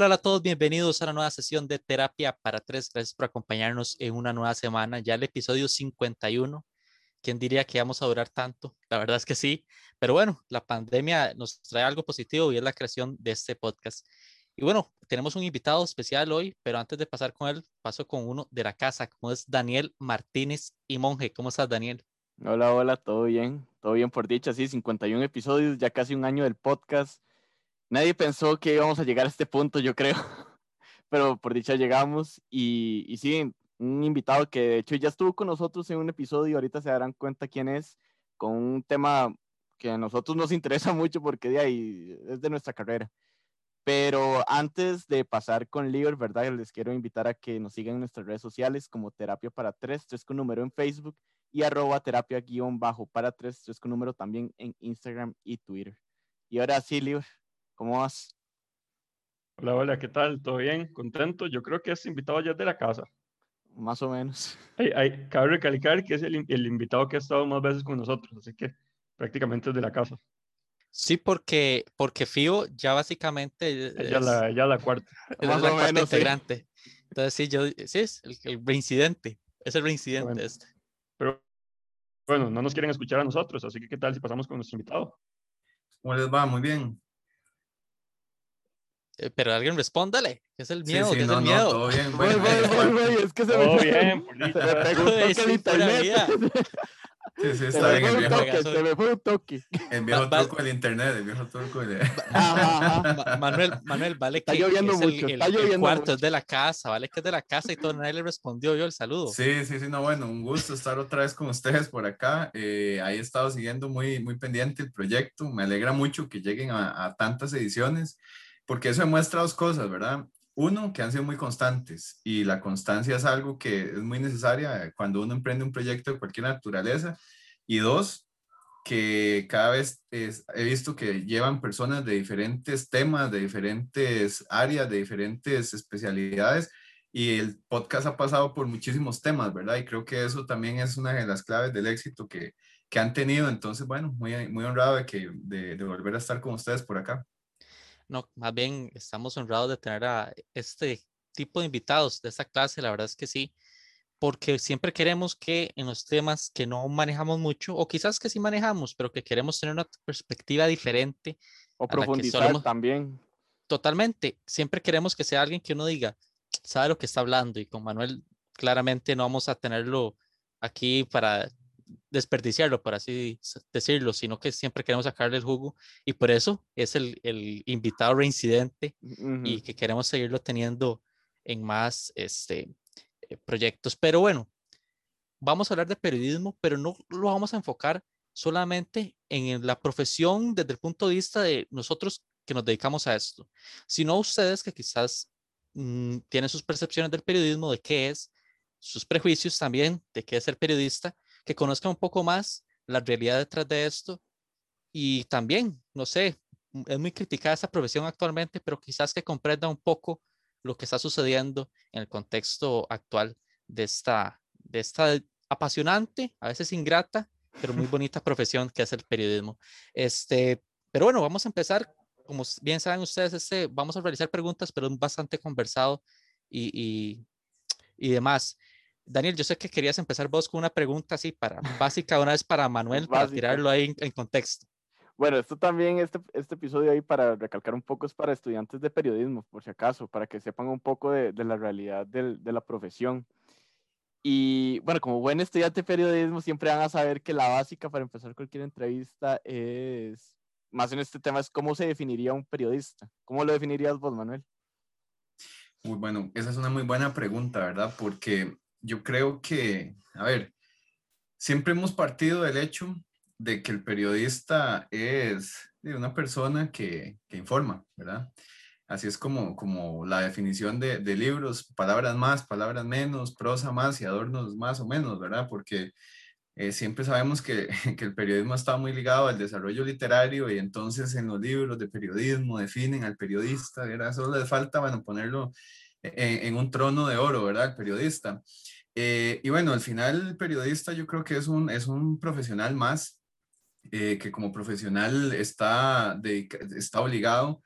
Hola a todos, bienvenidos a la nueva sesión de Terapia para Tres. Gracias por acompañarnos en una nueva semana, ya el episodio 51. ¿Quién diría que vamos a durar tanto? La verdad es que sí, pero bueno, la pandemia nos trae algo positivo y es la creación de este podcast. Y bueno, tenemos un invitado especial hoy, pero antes de pasar con él, paso con uno de la casa, como es Daniel Martínez y Monje. ¿Cómo estás, Daniel? Hola, hola, todo bien, todo bien por dicha, sí, 51 episodios, ya casi un año del podcast nadie pensó que íbamos a llegar a este punto, yo creo, pero por dicha llegamos y, y sí, un invitado que de hecho ya estuvo con nosotros en un episodio, ahorita se darán cuenta quién es, con un tema que a nosotros nos interesa mucho porque de ahí es de nuestra carrera. Pero antes de pasar con Liver, ¿verdad? Les quiero invitar a que nos sigan en nuestras redes sociales como Terapia para Tres, tres con número en Facebook y arroba terapia guion bajo para tres, tres con número también en Instagram y Twitter. Y ahora sí, Liver, ¿Cómo vas? Hola, hola, ¿qué tal? ¿Todo bien? ¿Contento? Yo creo que es invitado ya de la casa. Más o menos. Hay, hay, cabe recalcar que es el, el, invitado que ha estado más veces con nosotros, así que prácticamente es de la casa. Sí, porque, porque Fío ya básicamente. Es, ya, la, ya la cuarta. Es más la o cuarta menos, integrante. Sí. Entonces, sí, yo, sí, es el, el reincidente. Es el reincidente bueno, este. Pero bueno, no nos quieren escuchar a nosotros, así que ¿qué tal si pasamos con nuestro invitado? ¿Cómo les va? Muy bien. Eh, pero alguien respóndale, ¿qué es el miedo? Sí, sí, ¿Qué no, es el no, miedo? todo bien. Voy, voy, voy, es que se Todo me, bien, me pegó un toque el internet. sí, sí, Se está me bien. fue El un viejo, toque, se me fue un toque. el viejo truco del internet, el viejo truco de... Ajá, ajá. Ma- Manuel, Manuel, vale Está que lloviendo es el, mucho, el- está el lloviendo cuarto mucho. es de la casa, vale que es de la casa y todo, nadie le respondió yo el saludo. Sí, sí, sí, no, bueno, un gusto estar otra vez con ustedes por acá. Eh, ahí he estado siguiendo muy, muy pendiente el proyecto. Me alegra mucho que lleguen a, a tantas ediciones, porque eso demuestra dos cosas, ¿verdad? Uno, que han sido muy constantes y la constancia es algo que es muy necesaria cuando uno emprende un proyecto de cualquier naturaleza. Y dos, que cada vez es- he visto que llevan personas de diferentes temas, de diferentes áreas, de diferentes especialidades y el podcast ha pasado por muchísimos temas, ¿verdad? Y creo que eso también es una de las claves del éxito que, que han tenido. Entonces, bueno, muy, muy honrado de, que, de, de volver a estar con ustedes por acá. No, más bien estamos honrados de tener a este tipo de invitados de esta clase, la verdad es que sí, porque siempre queremos que en los temas que no manejamos mucho, o quizás que sí manejamos, pero que queremos tener una perspectiva diferente, O profundizar solemos- también. totalmente, siempre queremos que sea alguien que uno diga, sabe lo que está hablando, y con Manuel claramente no vamos a tenerlo aquí para desperdiciarlo, por así decirlo, sino que siempre queremos sacarle el jugo, y por eso es el, el invitado reincidente Ujú. y que queremos seguirlo teniendo en más este, eh, proyectos. Pero bueno, vamos a hablar de periodismo, pero no lo vamos a enfocar solamente en la profesión desde el punto de vista de nosotros que nos dedicamos a esto, sino ustedes que quizás mm, tienen sus percepciones del periodismo, de qué es, sus prejuicios también, de qué es ser periodista, que conozcan un poco más la realidad detrás de esto y también, no sé, es muy criticada esta profesión actualmente, pero quizás que comprenda un poco lo que está sucediendo en el contexto actual de esta, de esta apasionante, a veces ingrata, pero muy bonita profesión que es el periodismo. Este, pero bueno, vamos a empezar. Como bien saben ustedes, este, vamos a realizar preguntas, pero es bastante conversado y, y, y demás. Daniel, yo sé que querías empezar vos con una pregunta así para básica una vez para Manuel, para Básica. tirarlo ahí en, en contexto. Bueno, esto también, este, este episodio ahí para recalcar un poco es para estudiantes de periodismo, por si acaso, para que sepan un poco de, de la realidad del- de la profesión. Y bueno, como buen estudiante de periodismo, siempre van a saber que la básica para empezar cualquier entrevista es, más en este tema, es cómo se definiría un periodista. ¿Cómo lo definirías vos, Manuel? Muy bueno, esa es una muy buena pregunta, ¿verdad? Porque yo creo que, a ver, siempre hemos partido del hecho de que el periodista es eh, una persona que, que informa, ¿verdad? Así es como, como la definición de, de libros, palabras más, palabras menos, prosa más y adornos más o menos, ¿verdad? Porque eh, siempre sabemos que, que el periodismo está muy ligado al desarrollo literario y entonces en los libros de periodismo definen al periodista, ¿verdad? Solo le falta, bueno, ponerlo en, en un trono de oro, ¿verdad? El periodista. Eh, y bueno, al final el periodista yo creo que es un, es un profesional más eh, que como profesional está, dedica- está obligado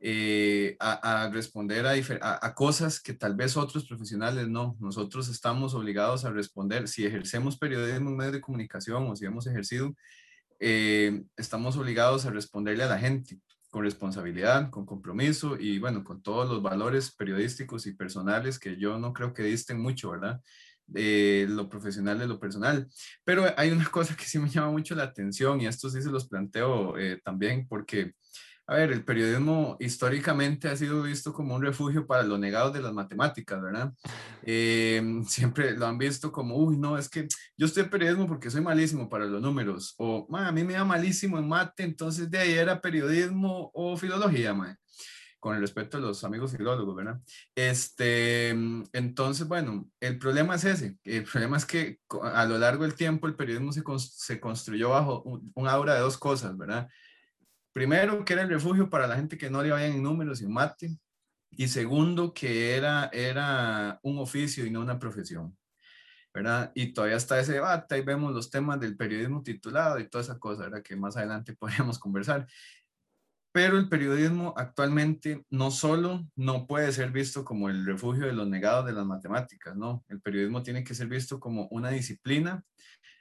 eh, a, responder a, a, cosas que tal vez otros profesionales no. Nosotros estamos obligados a responder. Si ejercemos periodismo en medios de comunicación o si hemos ejercido, eh, estamos obligados a responderle a la gente con responsabilidad, con compromiso y bueno, con todos los valores periodísticos y personales que yo no creo que disten mucho, ¿verdad? De lo profesional de lo personal. Pero hay una cosa que sí me llama mucho la atención y esto sí se los planteo eh, también porque a ver, el periodismo históricamente ha sido visto como un refugio para los negados de las matemáticas, ¿verdad? Eh, siempre lo han visto como, uy, no, es que yo estoy en periodismo porque soy malísimo para los números, o a mí me da malísimo en mate, entonces de ahí era periodismo o filología, ma. con el respeto a los amigos filólogos, ¿verdad? Este, entonces, bueno, el problema es ese, el problema es que a lo largo del tiempo el periodismo se, se construyó bajo un, un aura de dos cosas, ¿verdad? Primero, que era el refugio para la gente que no le vayan en números y mate. Y segundo, que era, era un oficio y no una profesión. ¿verdad? Y todavía está ese debate, ahí vemos los temas del periodismo titulado y toda esa cosa, ¿verdad? Que más adelante podríamos conversar. Pero el periodismo actualmente no solo no puede ser visto como el refugio de los negados de las matemáticas, no. El periodismo tiene que ser visto como una disciplina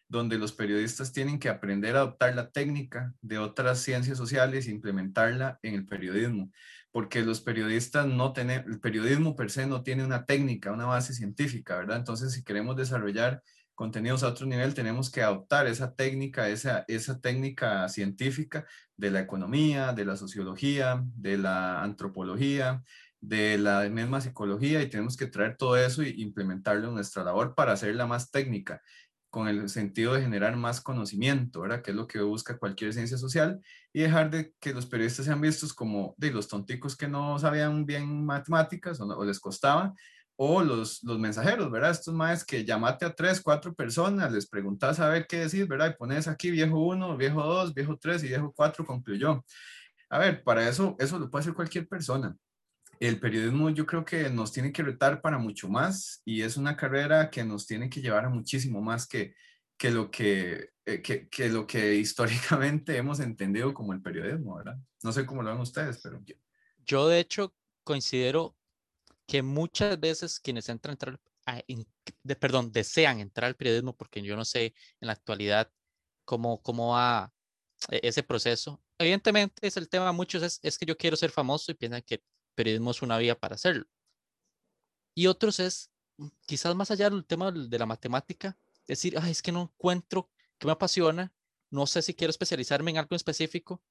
donde los periodistas tienen que aprender a adoptar la técnica de otras ciencias sociales e implementarla en el periodismo, porque los periodistas no tienen, el periodismo per se no tiene una técnica, una base científica, ¿verdad? Entonces, si queremos desarrollar contenidos a otro nivel, tenemos que adoptar esa técnica, esa, esa técnica científica de la economía, de la sociología, de la antropología, de la misma psicología y tenemos que traer todo eso e implementarlo en nuestra labor para hacerla más técnica con el sentido de generar más conocimiento, ¿verdad? Que es lo que busca cualquier ciencia social y dejar de que los periodistas sean vistos como de los tonticos que no sabían bien matemáticas o, les costaba, o los, los mensajeros, ¿verdad? Estos más que llamate a tres, cuatro personas, les preguntas a ver qué decir, ¿verdad? Y pones aquí viejo uno, viejo dos, viejo tres y viejo cuatro, concluyó. A ver, para eso, eso lo puede hacer cualquier persona el periodismo yo creo que nos tiene que retar para mucho más y es una carrera que nos tiene que llevar a muchísimo más que, que, lo, que, eh, que, que, lo que históricamente hemos entendido como el periodismo, ¿verdad? No sé cómo lo ven ustedes, pero... Yo, yo de hecho considero que muchas veces quienes entran, entrar, de, perdón, desean entrar al periodismo, porque yo no sé en la actualidad cómo, cómo va e, ese proceso. Evidentemente es el tema, muchos es, es que yo quiero ser famoso y piensan que periodismo es una vía para hacerlo. Y otros es, quizás más allá del tema de la matemática, decir, Ay, es que no encuentro que me apasiona, no sé si quiero especializarme en algo específico.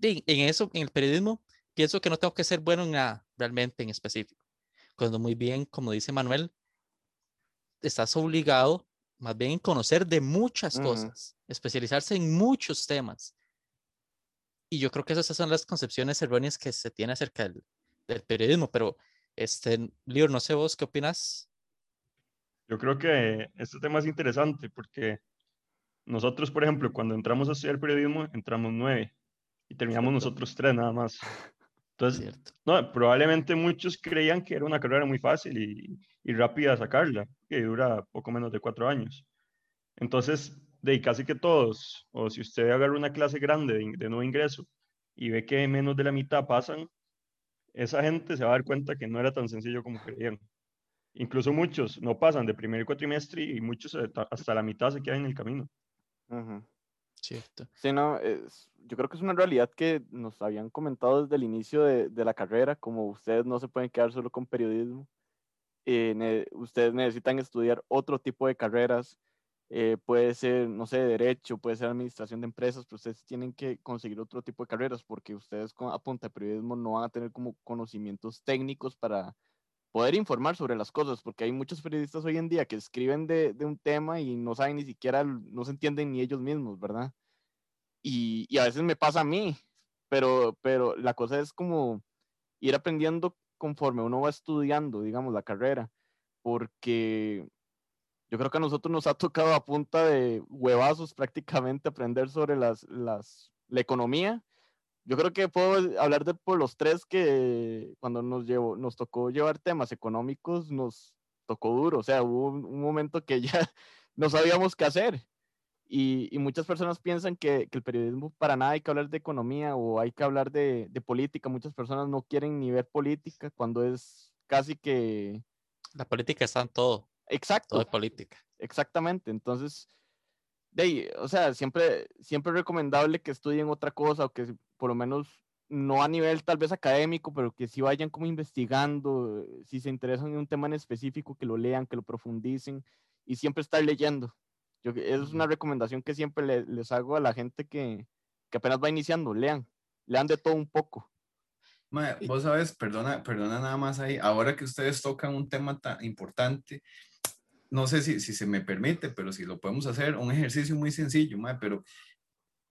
en eso, en el periodismo, pienso que no tengo que ser bueno en nada realmente en específico. Cuando muy bien, como dice Manuel, estás obligado más bien en conocer de muchas cosas, especializarse en muchos temas. Y yo creo que esas son las concepciones erróneas que se tiene acerca del, del periodismo, pero este, Lior, no sé vos qué opinas. Yo creo que este tema es interesante porque nosotros, por ejemplo, cuando entramos a estudiar periodismo, entramos nueve y terminamos nosotros tres nada más. Entonces, no, probablemente muchos creían que era una carrera muy fácil y, y rápida sacarla, que dura poco menos de cuatro años. Entonces, de casi que todos, o si usted agarra una clase grande de, de nuevo ingreso y ve que menos de la mitad pasan, esa gente se va a dar cuenta que no era tan sencillo como creían. Incluso muchos no pasan de primer cuatrimestre y muchos hasta la mitad se quedan en el camino. Cierto. Sí, no, es, yo creo que es una realidad que nos habían comentado desde el inicio de, de la carrera, como ustedes no se pueden quedar solo con periodismo, eh, ustedes necesitan estudiar otro tipo de carreras, eh, puede ser, no sé, derecho, puede ser administración de empresas, pero ustedes tienen que conseguir otro tipo de carreras porque ustedes con, a punta periodismo no van a tener como conocimientos técnicos para poder informar sobre las cosas, porque hay muchos periodistas hoy en día que escriben de, de un tema y no saben ni siquiera, no se entienden ni ellos mismos, ¿verdad? Y, y a veces me pasa a mí, pero, pero la cosa es como ir aprendiendo conforme uno va estudiando, digamos, la carrera, porque yo creo que a nosotros nos ha tocado a punta de huevazos prácticamente aprender sobre las, las, la economía. Yo creo que puedo hablar de por los tres que cuando nos, llevó, nos tocó llevar temas económicos nos tocó duro. O sea, hubo un, momento que ya no sabíamos qué hacer. Y, y muchas personas piensan que, que, el periodismo para nada hay que hablar de economía o hay que hablar de, de política. Muchas personas no quieren ni ver política cuando es casi que... La política está en todo. Exacto. Todo es política. Exactamente. Entonces, de ahí, o sea, siempre, siempre es recomendable que estudien otra cosa o que por lo menos no a nivel tal vez académico, pero que si vayan como investigando, si se interesan en un tema en específico, que lo lean, que lo profundicen y siempre estar leyendo. Yo, es una recomendación que siempre les hago a la gente que, que, apenas va iniciando, lean, lean de todo un poco. vos sabes, perdona, perdona nada más ahí, ahora que ustedes tocan un tema tan importante, no sé si, si se me permite, pero si lo podemos hacer, un ejercicio muy sencillo, pero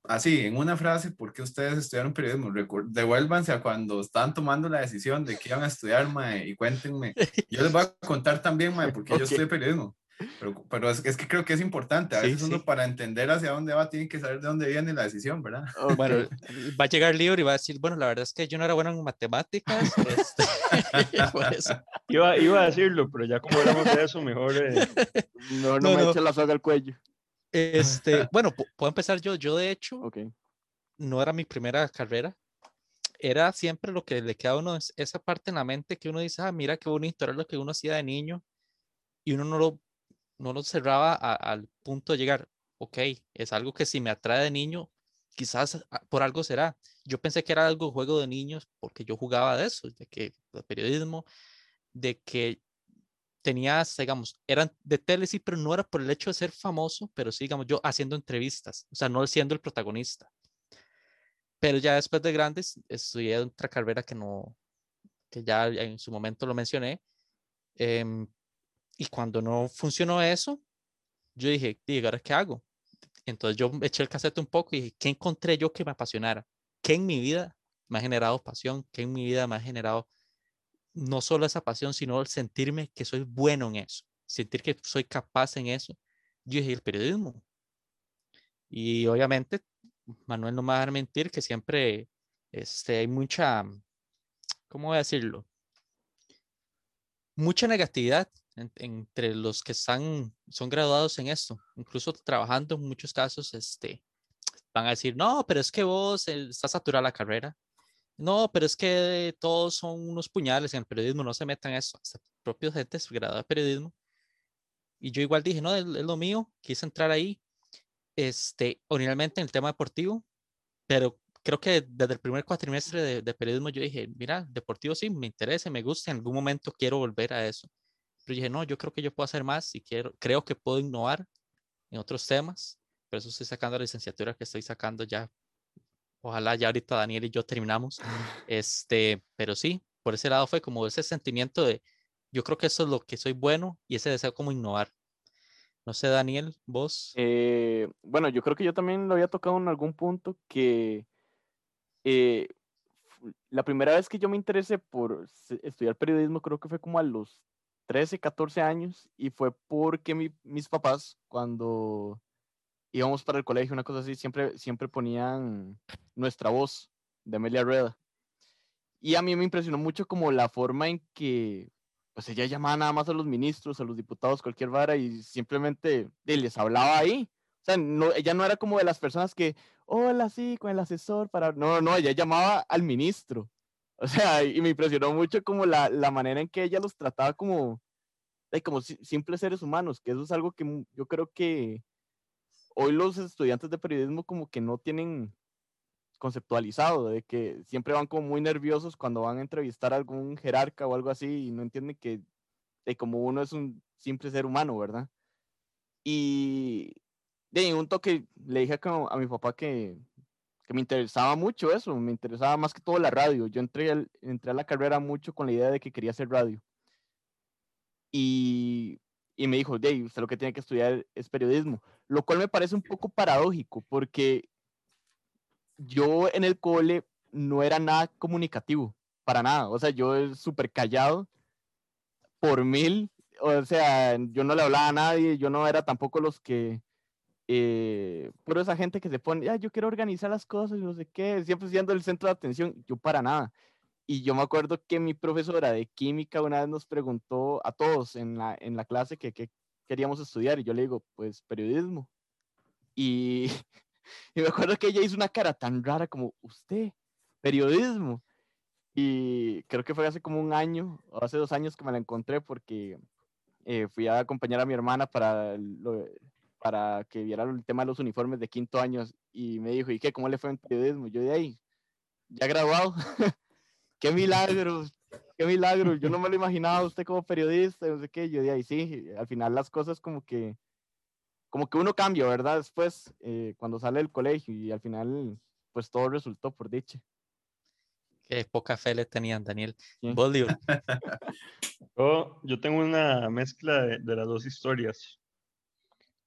así, en una frase, ¿por qué ustedes estudiaron periodismo? Devuélvanse a cuando están tomando la decisión de qué iban a estudiar, mae, y cuéntenme. Yo les voy a contar también, mae, porque yo estudié periodismo. Pero, pero es, es, que creo que es importante. A veces uno para entender hacia dónde va tiene que saber de dónde viene la decisión, ¿verdad? Bueno, va a llegar Lior y va a decir, bueno, la verdad es que yo no era bueno en matemáticas. Este, iba, iba, a decirlo, pero ya como hablamos de eso, mejor... Eh... No, no, no, me eche la soga al cuello. Este, bueno, puedo empezar yo. Yo, de hecho, okay. no era mi primera carrera. Era siempre lo que le queda a uno, esa parte en la mente que uno dice, ah, mira qué bonito, era lo que uno hacía de niño. Y uno no lo, no lo cerraba al punto de llegar, ok, es algo que si me atrae de niño, quizás ah, por algo será. Yo pensé que era algo juego de niños porque yo jugaba de eso, de que de periodismo, de que tenías, digamos, eran de tele, sí, pero no era por el hecho de ser famoso, pero sí, digamos, yo haciendo entrevistas, o sea, no siendo el protagonista. Pero ya después de grandes, estudié otra carrera que no, que ya en su momento lo mencioné. Eh, y cuando no funcionó eso, yo dije, ¿y ahora qué hago? Entonces yo eché el cassette un poco y dije, ¿qué encontré yo que me apasionara? ¿Qué en mi vida me ha generado pasión? ¿Qué en mi vida me ha generado no solo esa pasión, sino el sentirme que soy bueno en eso, sentir que soy capaz en eso. Yo dije, el periodismo. Y obviamente, Manuel no me va a mentir que siempre este, hay mucha, ¿cómo voy a decirlo? Mucha negatividad entre los que están, son graduados en esto, incluso trabajando en muchos casos, este, van a decir, no, pero es que vos estás saturada la carrera, no, pero es que todos son unos puñales en el periodismo, no se metan en eso. Hasta propios gente graduada de periodismo. Y yo igual dije, no, es, lo mío, quise entrar ahí, este, originalmente en el tema deportivo, pero creo que desde el primer cuatrimestre de, de, periodismo yo dije, mira, deportivo sí, me interesa, me gusta, en algún momento quiero volver a eso. Pero dije, no, yo creo que yo puedo hacer más y quiero, creo que puedo innovar en otros temas. Por eso estoy sacando la licenciatura que estoy sacando ya Ojalá ya ahorita Daniel y yo terminamos. Este, pero sí, por ese lado fue como ese sentimiento de, yo creo que eso es lo que soy bueno y ese deseo como innovar. No sé, Daniel, vos. Eh, bueno, yo creo que yo también lo había tocado en algún punto que eh, la primera vez que yo me interesé por estudiar periodismo creo que fue como a los 13, 14 años y fue porque mi, mis papás cuando íbamos para el colegio, una cosa así, siempre, siempre ponían nuestra voz de Amelia Rueda. Y a mí me impresionó mucho como la forma en que, pues ella llamaba nada más a los ministros, a los diputados, cualquier vara, y simplemente les hablaba ahí. O sea, no, ella no era como de las personas que, hola, sí, con el asesor, para... No, no, ella llamaba al ministro. O sea, y me impresionó mucho como la, la manera en que ella los trataba como, como simples seres humanos, que eso es algo que yo creo que hoy los estudiantes de periodismo como que no tienen conceptualizado, de que siempre van como muy nerviosos cuando van a entrevistar a algún jerarca o algo así y no entienden que de como uno es un simple ser humano, ¿verdad? Y de un toque le dije a, a mi papá que, que, me interesaba mucho eso, me interesaba más que todo la radio. Yo entré, entré a la carrera mucho con la idea de que quería hacer radio. Y y me dijo, Dave, usted lo que tiene que estudiar es periodismo, lo cual me parece un poco paradójico porque yo en el cole no era nada comunicativo, para nada, o sea, yo súper callado por mil, o sea, yo no le hablaba a nadie, yo no era tampoco los que, eh, esa gente que se pone, ah, yo quiero organizar las cosas, no sé qué, siempre siendo el centro de atención, yo para nada. Y yo me acuerdo que mi profesora de química una vez nos preguntó a todos en la, en la clase que, queríamos estudiar y yo le digo, pues periodismo. y, y me acuerdo que ella hizo una cara tan rara como, usted, periodismo. Y creo que fue hace como un año, o hace dos años que me la encontré porque eh, fui a acompañar a mi hermana para, para que viera el tema de los uniformes de quinto año y me dijo, ¿y qué? ¿Cómo le fue en periodismo? Yo de ahí, ya graduado. ¡Qué milagro! ¡Qué milagro! Yo no me lo imaginaba usted como periodista, no sé qué. Yo de ahí sí, al final las cosas como que, como que uno cambia, ¿verdad? Después, eh, cuando sale del colegio y al final, pues todo resultó por dicha. Qué poca fe le tenían, Daniel. yo, yo, tengo una mezcla de, las dos historias.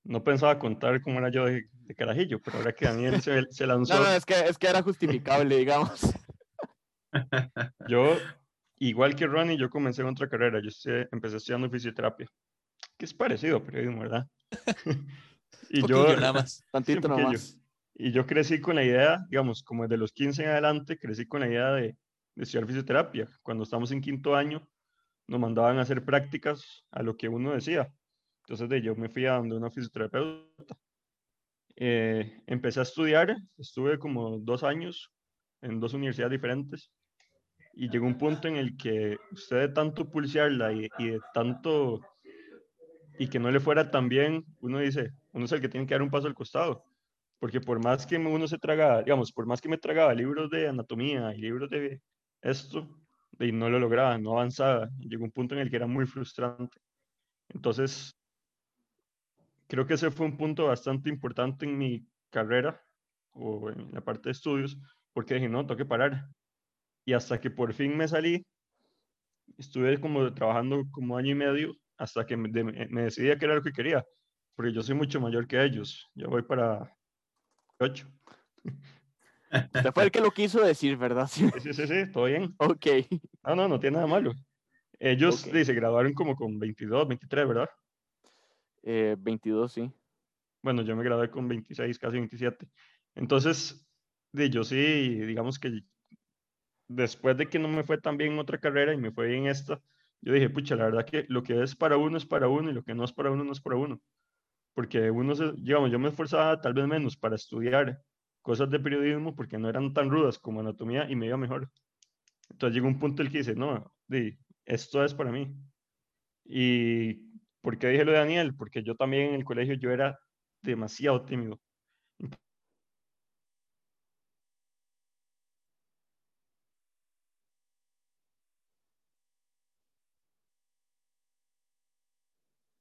No pensaba contar cómo era yo de, carajillo, pero ahora que Daniel se, se lanzó. No, no, es que, es que era justificable, digamos. Yo, igual que Ronnie, yo comencé en otra carrera. Yo empecé estudiando fisioterapia, que es parecido a periodismo, ¿verdad? y yo, nada más. Tantito nada más. Y yo crecí con la idea, digamos, como desde los 15 en adelante, crecí con la idea de, estudiar fisioterapia. Cuando estamos en quinto año, nos mandaban a hacer prácticas a lo que uno decía. Entonces, de, yo me fui a donde una fisioterapeuta. Eh, empecé a estudiar, estuve como dos años en dos universidades diferentes y llegó un punto en el que usted de tanto pulsearla y, y de tanto y que no le fuera tan bien, uno dice, uno es el que tiene que dar un paso al costado porque por más que uno se tragaba, digamos, por más que me tragaba libros de anatomía y libros de esto, y no lo lograba, no avanzaba, llegó un punto en el que era muy frustrante. Entonces, creo que ese fue un punto bastante importante en mi carrera o en la parte de estudios, porque dije, no, tengo que parar. Y hasta que por fin me salí, estuve como trabajando como año y medio hasta que me, me decidí que era lo que quería, porque yo soy mucho mayor que ellos. Yo voy para 8. Usted fue el que lo quiso decir, ¿verdad? Sí, sí, sí, sí, todo bien. Ok. No, no, no tiene nada malo. Ellos se graduaron como con 22, 23, ¿verdad? Eh, 22, sí. Bueno, yo me gradué con 26, casi 27. Entonces, yo sí, digamos que después de que no me fue tan bien en otra carrera y me fue bien esta, yo dije, pucha, la verdad que lo que es para uno es para uno y lo que no es para uno no es para uno porque uno, digamos, yo me esforzaba tal vez menos para estudiar cosas de periodismo porque no eran tan rudas como anatomía y me iba mejor. Entonces llegó un punto en el que dice, no, esto es para mí. ¿Y por qué dije lo de Daniel? Porque yo también en el colegio yo era demasiado tímido.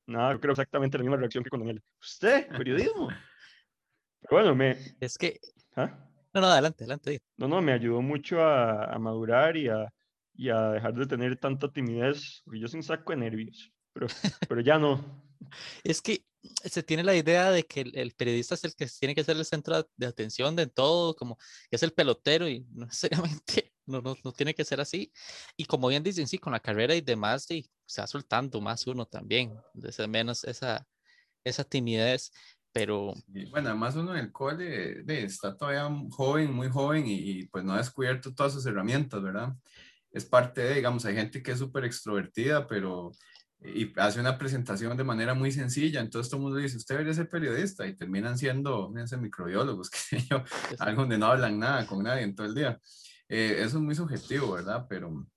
Nada, yo creo exactamente la misma reacción que con Daniel. ¿Usted? ¿Periodismo? Pero bueno, me... Es que... ¿Ah? No, no, adelante, adelante. No, no, me ayudó mucho a, a madurar y a, y a, dejar de tener tanta timidez, porque yo soy un saco de nervios, pero, pero ya no. Es que se tiene la idea de que el, periodista es el que tiene que ser el centro de atención de todo, como es el pelotero y no necesariamente no, no, no, tiene que ser así. Y como bien dicen, sí, con la carrera y demás, sí, se va soltando más uno también, desde menos esa, esa timidez. Pero... bueno, además uno en el cole está todavía joven, muy joven y, pues no ha descubierto todas sus herramientas, ¿verdad? Es parte de, digamos, hay gente que es súper extrovertida, pero y hace una presentación de manera muy sencilla, entonces todo el mundo dice, usted debería ser periodista y terminan siendo, microbiólogos, que yo, algo donde no hablan nada con nadie en todo el día. Eh, eso es muy subjetivo, ¿verdad? Pero,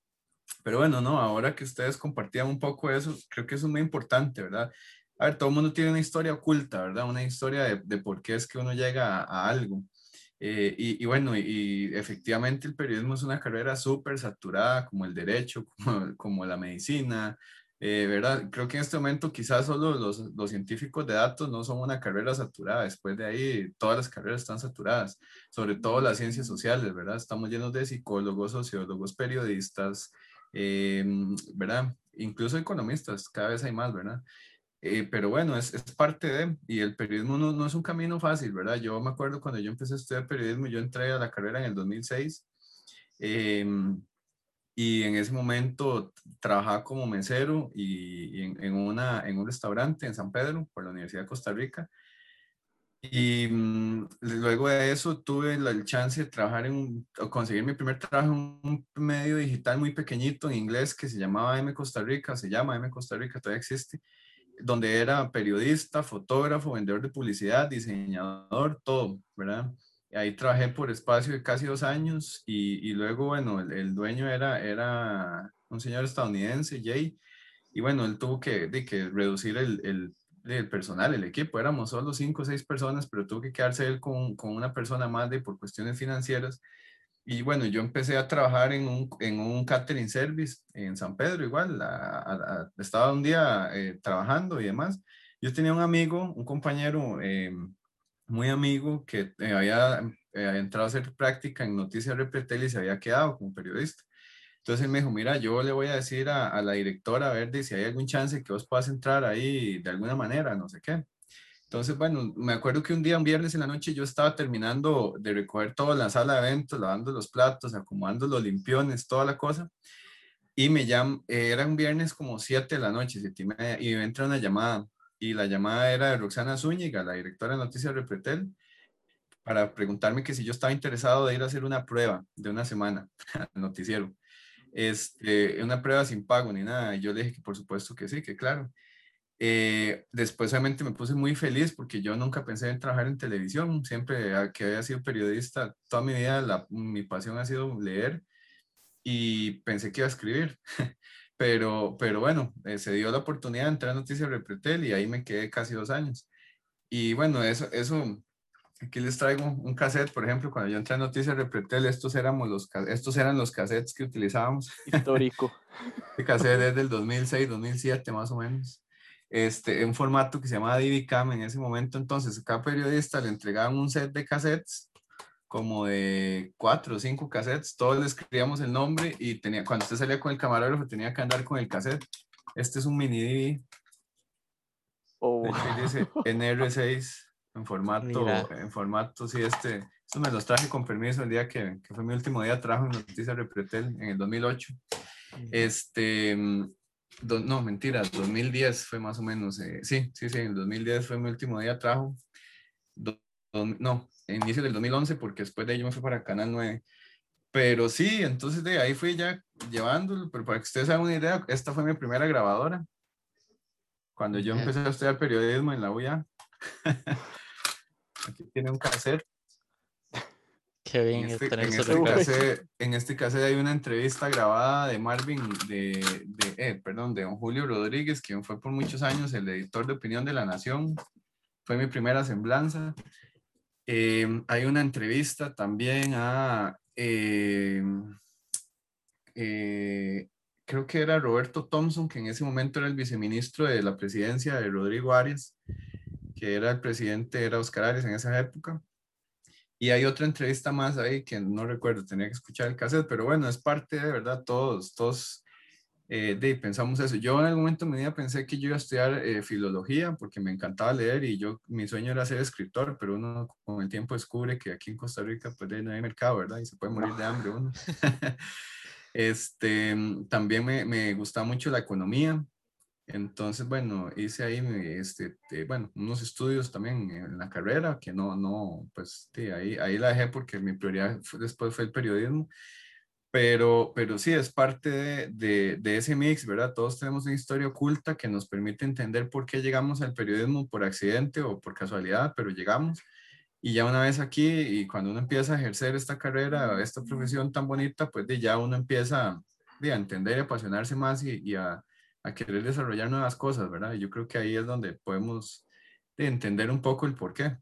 pero bueno, no, ahora que ustedes compartían un poco eso, creo que eso es muy importante, ¿verdad? A ver, todo el mundo tiene una historia oculta, ¿verdad? Una historia de, de por qué es que uno llega a, algo. Eh, y, y, bueno, y, efectivamente el periodismo es una carrera súper saturada, como el derecho, como, como la medicina, eh. Creo que en este momento quizás solo los, los, científicos de datos no son una carrera saturada, después de ahí todas las carreras están saturadas, sobre todo las ciencias sociales, ¿verdad? Estamos llenos de psicólogos, sociólogos, periodistas, eh, ¿verdad? Incluso economistas, cada vez hay más, ¿verdad? Eh, pero bueno, es, es, parte de, y el periodismo no, no, es un camino fácil, ¿verdad? Yo me acuerdo cuando yo empecé a estudiar periodismo, yo entré a la carrera en el 2006. Y en ese momento trabajaba como mesero y, en, una, en un restaurante en San Pedro por la Universidad de Costa Rica. Y mm, luego de eso tuve el chance de trabajar en, conseguir mi primer trabajo en un medio digital muy pequeñito en inglés que se llamaba M Costa Rica, se llama M Costa Rica, todavía existe. donde era periodista, fotógrafo, vendedor de publicidad, diseñador, todo, ¿verdad? Ahí trabajé por espacio de casi dos años y, y luego, bueno, el, el, dueño era, era un señor estadounidense, Jay, y bueno, él tuvo que, de, que reducir el, el, el, personal, el equipo, éramos solo cinco o seis personas, pero tuvo que quedarse él con, con una persona más de por cuestiones financieras. Y bueno, yo empecé a trabajar en un, en un catering service en San Pedro, igual, estaba un día eh, trabajando y demás. Yo tenía un amigo, un compañero eh, muy amigo que eh, había, había, entrado a hacer práctica en Noticias Repretel y se había quedado como periodista. Entonces él me dijo, mira, yo le voy a decir a, a la directora a ver si hay algún chance que vos puedas entrar ahí de alguna manera, no sé qué. Entonces, bueno, me acuerdo que un día, un viernes en la noche, yo estaba terminando de recoger toda la sala de eventos, lavando los platos, acomodando los limpiones, toda la cosa. Y me llaman, eh, era un viernes como 7 de la noche, siete y media, y me entra una llamada. Y la llamada era de Roxana Zúñiga, la directora de Noticias Repretel, para preguntarme que si yo estaba interesado de ir a hacer una prueba de una semana al noticiero este, una prueba sin pago ni nada. Y yo le dije que por supuesto que sí, que claro. Eh, después obviamente me puse muy feliz porque yo nunca pensé en trabajar en televisión, siempre que había sido periodista, toda mi vida mi pasión ha sido leer y pensé que iba a escribir. pero, pero bueno, eh, se dio la oportunidad de entrar a Noticias Repretel y ahí me quedé casi dos años. Y bueno, eso, eso Aquí les traigo un cassette, por ejemplo, cuando yo entré a Noticias Repretel, estos, éramos los, estos eran los cassettes que utilizábamos. Histórico. este cassette es del 2006, 2007 más o menos. Este, un formato que se llamaba DVCAM en ese momento. Entonces, cada periodista le entregaban un set de cassettes, como de cuatro o cinco cassettes. Todos le escribíamos el nombre y tenía, cuando usted salía con el camarógrafo tenía que andar con el cassette. Este es un mini DV. Oh. Dice NR6 en formato, en formato, sí, este, esto me los traje con permiso el día que, que fue mi último día trabajo en Noticias Repretel en el 2008. Este, mm, no, mentira, 2010 fue más o menos, eh, sí, sí, sí, en el 2010 fue mi último día trabajo. no, inicio del 2011 porque después de ello me fui para Canal 9. Pero sí, entonces de ahí fui ya llevándolo, pero para que ustedes hagan una idea, esta fue mi primera grabadora. Cuando yo empecé a estudiar periodismo en la UIA. Aquí tiene un cassette. Qué bien en este, en este, cassette, en este cassette hay una entrevista grabada de Marvin, de, de eh, perdón, de don Julio Rodríguez, quien fue por muchos años el editor de opinión de La Nación. Fue mi primera semblanza. Eh, hay una entrevista también a, eh, creo que era Roberto Thompson, que en ese momento era el viceministro de la presidencia de Rodrigo Arias que era el presidente, era Oscar Arias en esa época. Y hay otra entrevista más ahí que no recuerdo, tenía que escuchar el cassette, pero bueno, es parte de verdad, todos, todos eh, de, pensamos eso. Yo en algún momento de mi vida pensé que yo iba a estudiar eh, filología porque me encantaba leer y yo, mi sueño era ser escritor, pero uno con el tiempo descubre que aquí en Costa Rica pues no hay mercado, ¿verdad? Y se puede morir de hambre uno. este, también me, me gustaba mucho la economía, entonces, bueno, hice ahí, este, bueno, unos estudios también en la carrera, que no, no, pues, ahí, ahí la dejé porque mi prioridad después fue el periodismo. Pero, pero sí, es parte de, de, de, ese mix, ¿verdad? Todos tenemos una historia oculta que nos permite entender por qué llegamos al periodismo por accidente o por casualidad, pero llegamos. Y ya una vez aquí, y cuando uno empieza a ejercer esta carrera, esta profesión tan bonita, pues de ya uno empieza a entender y apasionarse más y, y a, a querer desarrollar nuevas cosas, ¿verdad? Y yo creo que ahí es donde podemos entender un poco el por qué.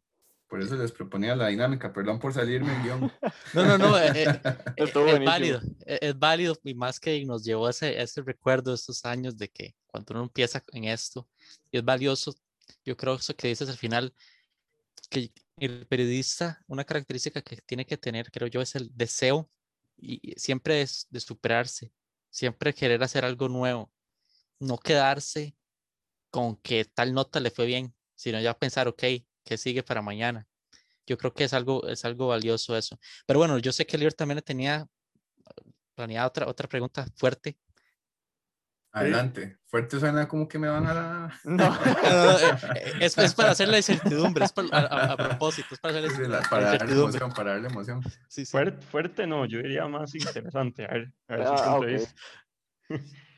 Por eso les proponía la dinámica, perdón por salirme en guion. No, no, no, eh, eh, es válido, e, es, válido y más que nos llevó ese, ese recuerdo de estos años de que cuando uno empieza en esto, y es valioso, yo creo eso que dices al final, que el periodista, una característica que tiene que tener, creo yo, es el deseo y siempre es de superarse, siempre querer hacer algo nuevo, no quedarse con que tal nota le fue bien, sino ya pensar, ok, ¿qué sigue para mañana? Yo creo que es algo, es algo valioso eso. Pero bueno, yo sé que Lior también tenía planeada otra, otra pregunta fuerte. Adelante. Fuerte suena como que me van a la... No, es, es, para hacer la incertidumbre, es a, propósito, es para hacer la, para darle emoción, para darle emoción. Sí, sí. Fuerte, fuerte, no, yo diría más interesante. A ver, a ver ah,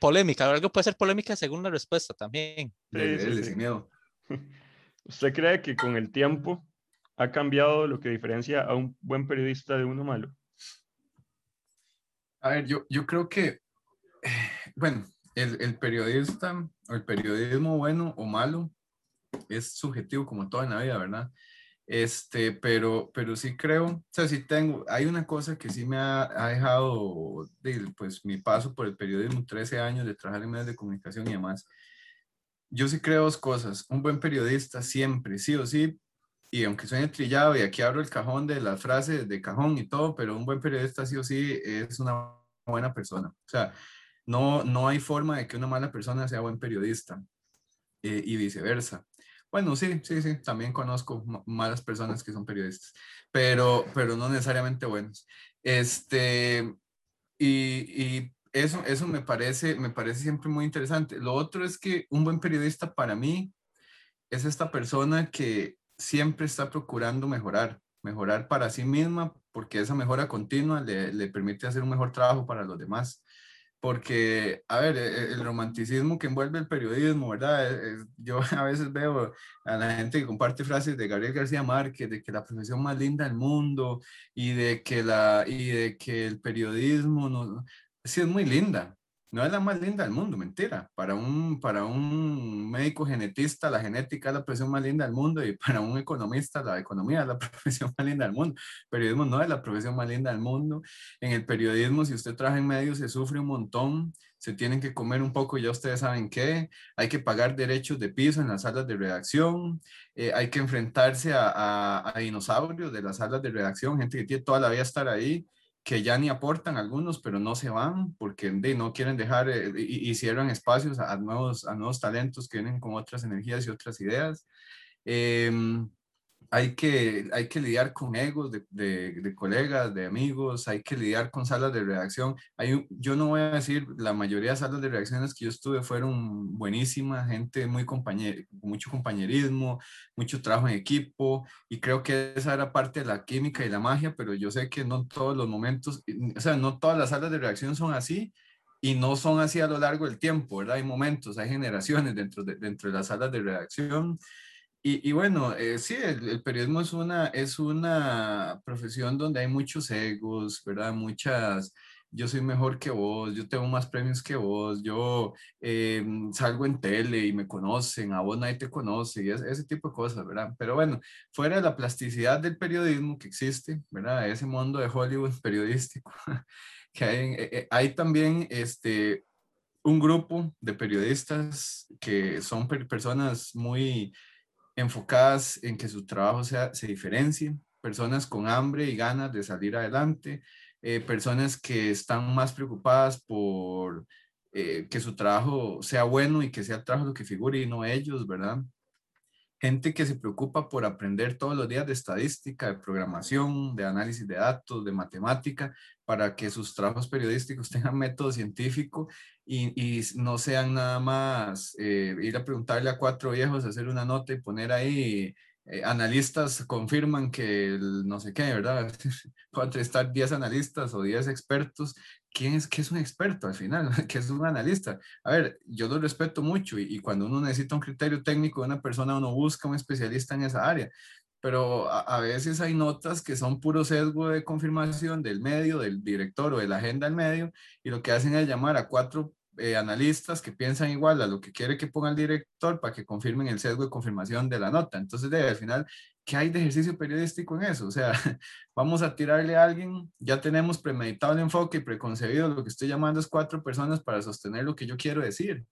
polémica, algo puede ser polémica según la respuesta también. ¿Usted cree que con el tiempo ha cambiado lo que diferencia a un buen periodista de uno malo? A ver, yo, yo creo que, bueno, el, el periodista o el periodismo bueno o malo es subjetivo como todo en la vida, ¿verdad? Este, pero, pero sí creo, o sea, sí tengo, hay una cosa que sí me ha, ha dejado, pues, mi paso por el periodismo, 13 años de trabajar en medios de comunicación y demás. Yo sí creo dos cosas. Un buen periodista siempre, sí o sí, y aunque suene trillado, y aquí abro el cajón de las frases de cajón y todo, pero un buen periodista sí o sí es una buena persona. O sea, no, no hay forma de que una mala persona sea buen periodista eh, y viceversa. Bueno, sí, sí, sí, también conozco malas personas que son periodistas, pero, pero no necesariamente buenos. Este, y, y eso, eso me, parece, me parece siempre muy interesante. Lo otro es que un buen periodista para mí es esta persona que siempre está procurando mejorar, mejorar para sí misma, porque esa mejora continua le, le permite hacer un mejor trabajo para los demás porque, a ver, e, el, romanticismo que envuelve el periodismo, ¿verdad? E, yo a veces veo a la gente que comparte frases de Gabriel García Márquez, de que la profesión más linda del mundo y de que, la, y de que el periodismo, no, sí es muy linda, no es la más linda del mundo, mentira. Para un, para un médico genetista, la genética es la profesión más linda del mundo y para un economista, la economía es la profesión más linda del mundo. El periodismo no es la profesión más linda del mundo. En el periodismo, si usted trabaja en medios, se sufre un montón, se tienen que comer un poco, ya ustedes saben qué, hay que pagar derechos de piso en las salas de redacción, eh, hay que enfrentarse a, a, a dinosaurios de las salas de redacción, gente que tiene toda la vida estar ahí que ya ni aportan algunos, pero no se van porque no quieren dejar eh, y, cierran espacios a, nuevos, a nuevos talentos que vienen con otras energías y otras ideas. Em, hay que, hay que lidiar con egos de, de, colegas, de amigos, hay que lidiar con salas de redacción. Hay, yo no voy a decir, la mayoría de salas de redacciones que yo estuve fueron buenísimas, gente muy compañer, mucho compañerismo, mucho trabajo en equipo, y creo que esa era parte de la química y la magia, pero yo sé que no todos los momentos, o sea, no todas las salas de redacción son así, y no son así a lo largo del tiempo, ¿verdad? Hay momentos, hay generaciones dentro de, dentro de las salas de redacción y, bueno, eh, sí, el, periodismo es una, es una profesión donde hay muchos egos, ¿verdad? Muchas, yo soy mejor que vos, yo tengo más premios que vos, yo eh, salgo en tele y me conocen, a vos nadie te conoce, y ese tipo de cosas, ¿verdad? Pero bueno, fuera de la plasticidad del periodismo que existe, ¿verdad? Ese mundo de Hollywood periodístico, que hay, eh, hay también este, un grupo de periodistas que son personas muy enfocadas en que su trabajo sea, se diferencie, personas con hambre y ganas de salir adelante, eh, personas que están más preocupadas por eh, que su trabajo sea bueno y que sea el trabajo lo que figure y no ellos, ¿verdad? Gente que se preocupa por aprender todos los días de estadística, de programación, de análisis de datos, de matemática, para que sus trabajos periodísticos tengan método científico y, no sean nada más eh, ir a preguntarle a cuatro viejos, hacer una nota y poner ahí eh, analistas confirman que no sé qué, ¿verdad? Puedo estar 10 analistas o 10 expertos. ¿Quién es, qué es un experto al final? ¿Qué es un analista? A ver, yo lo respeto mucho y, cuando uno necesita un criterio técnico de una persona, uno busca un especialista en esa área. Pero a, a veces hay notas que son puro sesgo de confirmación del medio, del director o de la agenda del medio, y lo que hacen es llamar a cuatro eh, analistas que piensan igual a lo que quiere que ponga el director para que confirmen el sesgo de confirmación de la nota. Entonces, de, al final, ¿qué hay de ejercicio periodístico en eso? O sea, vamos a tirarle a alguien, ya tenemos premeditado el enfoque y preconcebido, lo que estoy llamando es cuatro personas para sostener lo que yo quiero decir.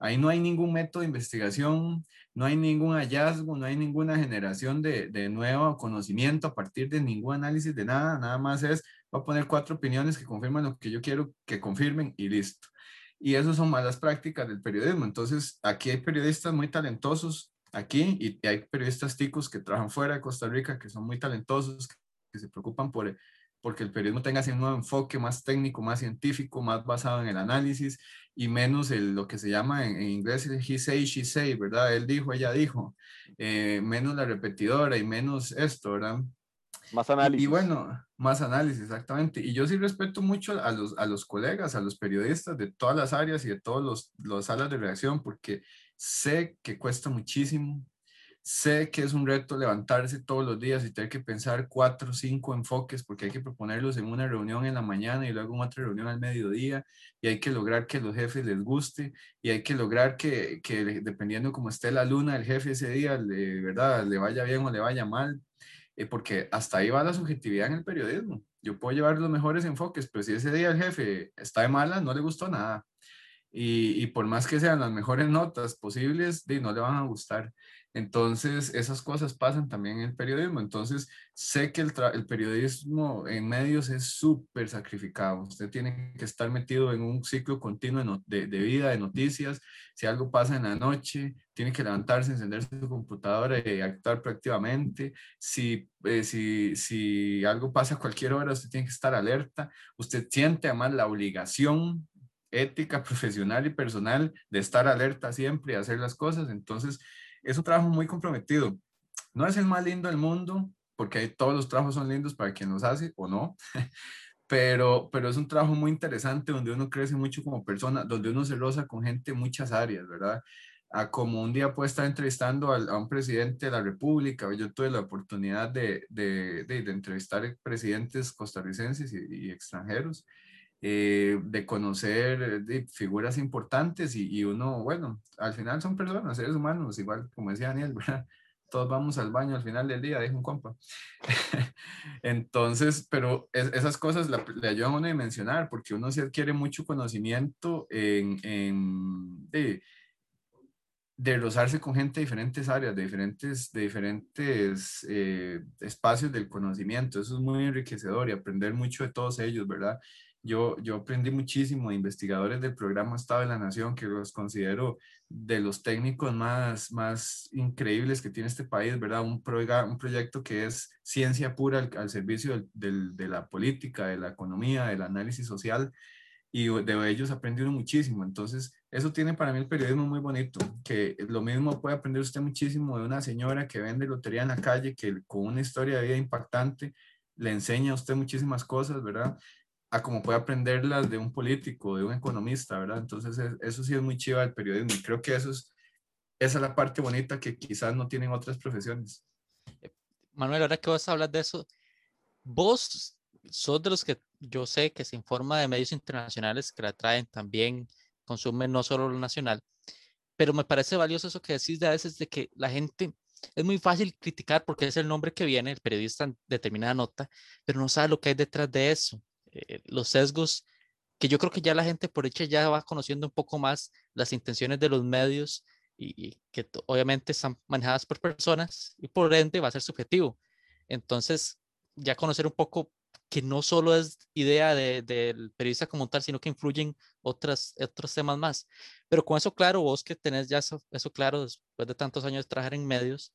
Ahí no hay ningún método de investigación, no hay ningún hallazgo, no hay ninguna generación de, de nuevo conocimiento a partir de ningún análisis de nada, nada más es, voy a poner cuatro opiniones que confirman lo que yo quiero que confirmen y listo. Y eso son malas prácticas del periodismo. Entonces, aquí hay periodistas muy talentosos, aquí, y hay periodistas ticos que trabajan fuera de Costa Rica, que son muy talentosos, que se preocupan por porque el periodismo tenga ese nuevo enfoque más técnico, más científico, más basado en el análisis y menos el, lo que se llama en, inglés el he say, she say, ¿verdad? Él dijo, ella dijo, eh, menos la repetidora y menos esto, ¿verdad? Más análisis. Y, bueno, más análisis, exactamente. Y yo sí respeto mucho a los, a los colegas, a los periodistas de todas las áreas y de todas los, las salas de reacción, porque sé que cuesta muchísimo, Sé que es un reto levantarse todos los días y tener que pensar cuatro o cinco enfoques porque hay que proponerlos en una reunión en la mañana y luego en otra reunión al mediodía y hay que lograr que los jefes les guste y hay que lograr que, que dependiendo cómo esté la luna del jefe ese día, le, ¿verdad? le vaya bien o le vaya mal, eh, porque hasta ahí va la subjetividad en el periodismo. Yo puedo llevar los mejores enfoques, pero si ese día el jefe está de mala, no le gustó nada. Y, y por más que sean las mejores notas posibles, no le van a gustar. Entonces, esas cosas pasan también en el periodismo. Entonces, sé que el, el periodismo en medios es súper sacrificado. Usted tiene que estar metido en un ciclo continuo de, de, vida, de noticias. Si algo pasa en la noche, tiene que levantarse, encenderse su computadora y actuar proactivamente. Si, eh, si, si algo pasa a cualquier hora, usted tiene que estar alerta. Usted siente además la obligación ética, profesional y personal de estar alerta siempre y hacer las cosas. Entonces, es un trabajo muy comprometido. No es el más lindo del mundo, porque todos los trabajos son lindos para quien los hace o no, pero, pero es un trabajo muy interesante donde uno crece mucho como persona, donde uno se roza con gente en muchas áreas, ¿verdad? Como un día puede estar entrevistando a, un presidente de la República, yo tuve la oportunidad de, de, de, entrevistar presidentes costarricenses y extranjeros, eh, de conocer figuras importantes y, y, uno, bueno, al final son personas, seres humanos, igual como decía Daniel, ¿verdad? Todos vamos al baño al final del día, dijo un compa. Entonces, pero esas cosas le ayudan a uno a mencionar porque uno se adquiere mucho conocimiento en, en de, de rozarse con gente de diferentes áreas, de diferentes, de diferentes eh, espacios del conocimiento. Eso es muy enriquecedor y aprender mucho de todos ellos, ¿verdad? Yo, yo aprendí muchísimo de investigadores del programa Estado de la Nación, que los considero de los técnicos más, más increíbles que tiene este país, ¿verdad? Un, un proyecto que es ciencia pura al, servicio del, de la política, de la economía, del análisis social, y de ellos aprendí muchísimo. Entonces, eso tiene para mí el periodismo muy bonito, que lo mismo puede aprender usted muchísimo de una señora que vende lotería en la calle, que con una historia de vida impactante le enseña a usted muchísimas cosas, ¿verdad? A como puede aprenderlas de un político, de un economista, ¿verdad? Entonces, eso sí es muy chiva del periodismo y creo que eso es, esa es la parte bonita que quizás no tienen otras profesiones. Manuel, ahora que vas a hablar de eso, vos sos de los que yo sé que se informa de medios internacionales que la traen también, consumen no solo lo nacional, pero me parece valioso eso que decís de a veces de que la gente es muy fácil criticar porque es el nombre que viene, el periodista determinada nota, pero no sabe lo que hay detrás de eso. Eh, los sesgos que yo creo que ya la gente por hecho ya va conociendo un poco más las intenciones de los medios y, que obviamente están manejadas por personas y por ende va a ser subjetivo. Entonces, ya conocer un poco que no solo es idea del periodista como tal, sino que influyen otras, otros temas más. Pero con eso claro, vos que tenés ya eso, eso claro después de tantos años de trabajar en medios,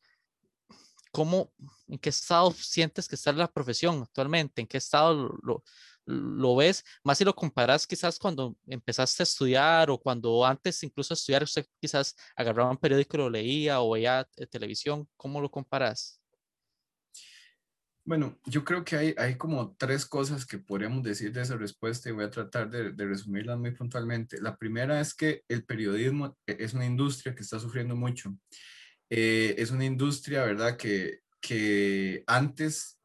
¿cómo, en qué estado sientes que está la profesión actualmente? ¿En qué estado lo ves, más si lo comparas quizás cuando empezaste a estudiar o cuando antes incluso de estudiar usted quizás agarraba un periódico y lo leía o veía eh, televisión, ¿cómo lo comparas? Bueno, yo creo que hay, hay como tres cosas que podríamos decir de esa respuesta y voy a tratar de, de resumirlas muy puntualmente. La primera es que el periodismo e, es una industria que está sufriendo mucho. Eh, es una industria, ¿verdad?, que, que antes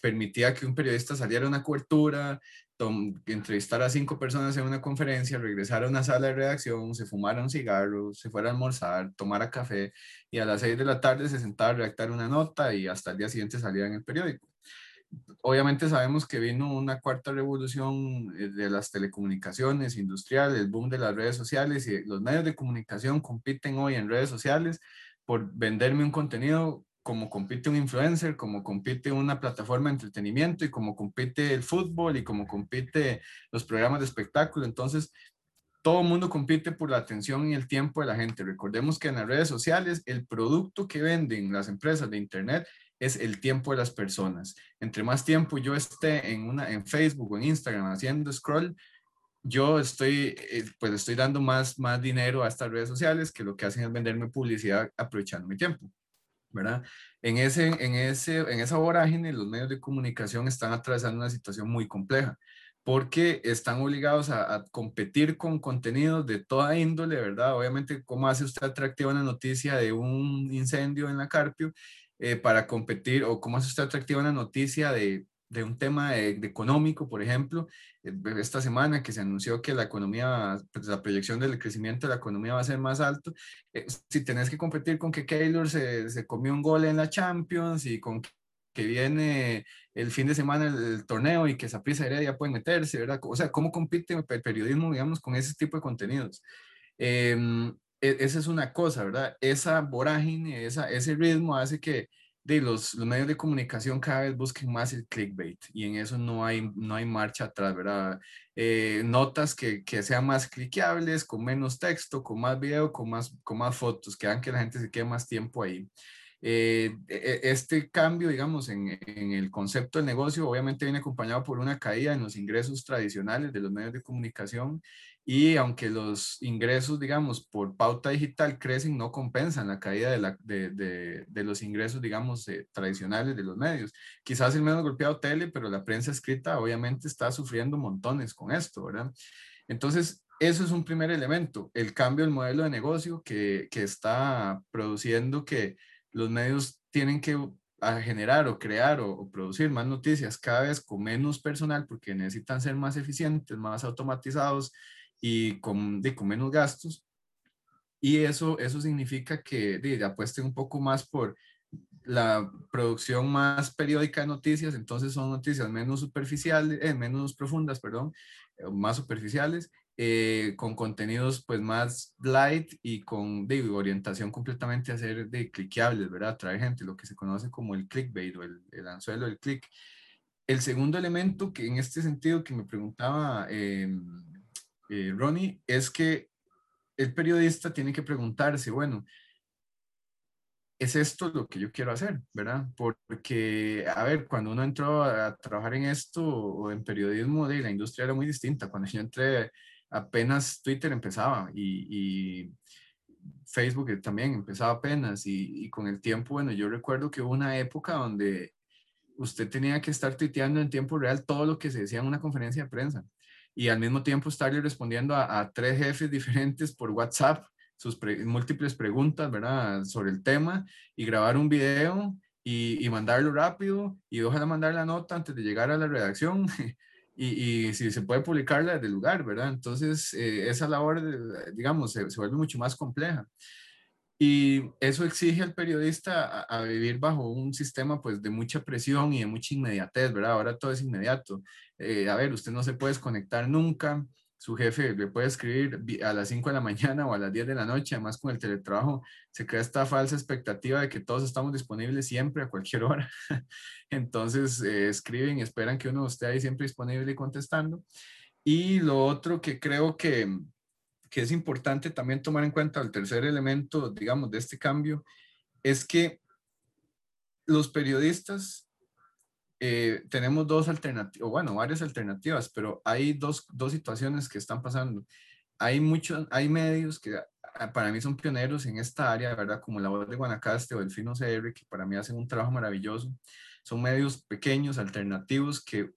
permitía que un periodista saliera a una cobertura, entrevistara a cinco personas en una conferencia, regresara a una sala de redacción, se fumara un cigarro, se fuera a almorzar, tomara café y a las seis de la tarde se sentara a redactar una nota y hasta el día siguiente salía en el periódico. Obviamente sabemos que vino una cuarta revolución eh, de las telecomunicaciones industriales, el boom de las redes sociales y los medios de comunicación compiten hoy en redes sociales por venderme un contenido como compite un influencer, como compite una plataforma de entretenimiento y como compite el fútbol y como compite los programas de espectáculo. Entonces, todo el mundo compite por la atención y el tiempo de la gente. Recordemos que en las redes sociales el producto que venden las empresas de Internet es el tiempo de las personas. Entre más tiempo yo esté en, una, en Facebook o en Instagram haciendo scroll, yo estoy, eh, pues estoy dando más, más dinero a estas redes sociales que lo que hacen es venderme publicidad aprovechando mi tiempo. ¿Verdad? En, ese, en, ese, en esa vorágine, los medios de comunicación están atravesando una situación muy compleja porque están obligados a, competir con contenidos de toda índole, ¿verdad? Obviamente, ¿cómo hace usted atractiva una noticia de un incendio en la Carpio eh, para competir o cómo hace usted atractiva una noticia de, de un tema de, económico, por ejemplo, eh, esta semana que se anunció que la economía, pues la proyección del crecimiento de la economía va a ser más alto, eh, si tenés que competir con que Keylor se, se comió un gol en la Champions y con que viene el fin de semana el, torneo y que prisa ya puede meterse, ¿verdad? O sea, ¿cómo compite el periodismo, digamos, con ese tipo de contenidos? Em, e, esa es una cosa, ¿verdad? Esa vorágine, esa, ese ritmo hace que de los, los, medios de comunicación cada vez busquen más el clickbait y en eso no hay, no hay marcha atrás, ¿verdad? Eh, notas que, que, sean más cliqueables, con menos texto, con más video, con más, con más fotos, que hagan que la gente se quede más tiempo ahí. Eh, e, e, este cambio, digamos, en, el concepto del negocio, obviamente viene acompañado por una caída en los ingresos tradicionales de los medios de comunicación y aunque los ingresos, digamos, por pauta digital crecen, no compensan la caída de, la, de, de, los ingresos, digamos, eh, tradicionales de los medios. Quizás el menos golpeado tele, pero la prensa escrita obviamente está sufriendo montones con esto, ¿verdad? Entonces, eso es un primer elemento, el cambio del modelo de negocio que, que está produciendo que los medios tienen que generar o crear o, producir más noticias cada vez con menos personal porque necesitan ser más eficientes, más automatizados y con, de, con menos gastos. Y eso, eso significa que de, apuesten un poco más por la producción más periódica de noticias, entonces son noticias menos superficiales, eh, menos profundas, perdón, eh, más superficiales eh, con contenidos pues más light y con de, orientación completamente a ser de cliqueables, ¿verdad? Atraer gente, lo que se conoce como el clickbait o el, el anzuelo del click. El segundo elemento que en este sentido que me preguntaba eh, eh, Ronnie es que el periodista tiene que preguntarse, bueno, ¿es esto lo que yo quiero hacer? ¿Verdad? Porque, a ver, cuando uno entró a, trabajar en esto o en periodismo, de la industria era muy distinta. Cuando yo entré apenas Twitter empezaba y, Facebook también empezaba apenas y, con el tiempo, bueno, yo recuerdo que hubo una época donde usted tenía que estar tuiteando en tiempo real todo lo que se decía en una conferencia de prensa y al mismo tiempo estarle respondiendo a, tres jefes diferentes por WhatsApp sus múltiples preguntas, ¿verdad? Sobre el tema y grabar un video y, mandarlo rápido y ojalá mandar la nota antes de llegar a la redacción y, si se puede publicarla desde el lugar, ¿verdad? Entonces, eh, esa labor, digamos, se, vuelve mucho más compleja. Y eso exige al periodista a, vivir bajo un sistema pues de mucha presión y de mucha inmediatez, ¿verdad? Ahora todo es inmediato. Eh, a ver, usted no se puede desconectar nunca, su jefe le puede escribir a las 5 de la mañana o a las 10 de la noche, además con el teletrabajo se crea esta falsa expectativa de que todos estamos disponibles siempre a cualquier hora. Entonces eh, escriben esperan que uno esté ahí siempre disponible y contestando. Y lo otro que creo que, que es importante también tomar en cuenta, el tercer elemento, digamos, de este cambio, es que los periodistas eh, tenemos dos alternativas, bueno, varias alternativas, pero hay dos, dos, situaciones que están pasando. Hay muchos, hay medios que ah, para mí son pioneros en esta área, ¿verdad? Como la voz de Guanacaste o Delfino CR, que para mí hacen un trabajo maravilloso. Son medios pequeños, alternativos, que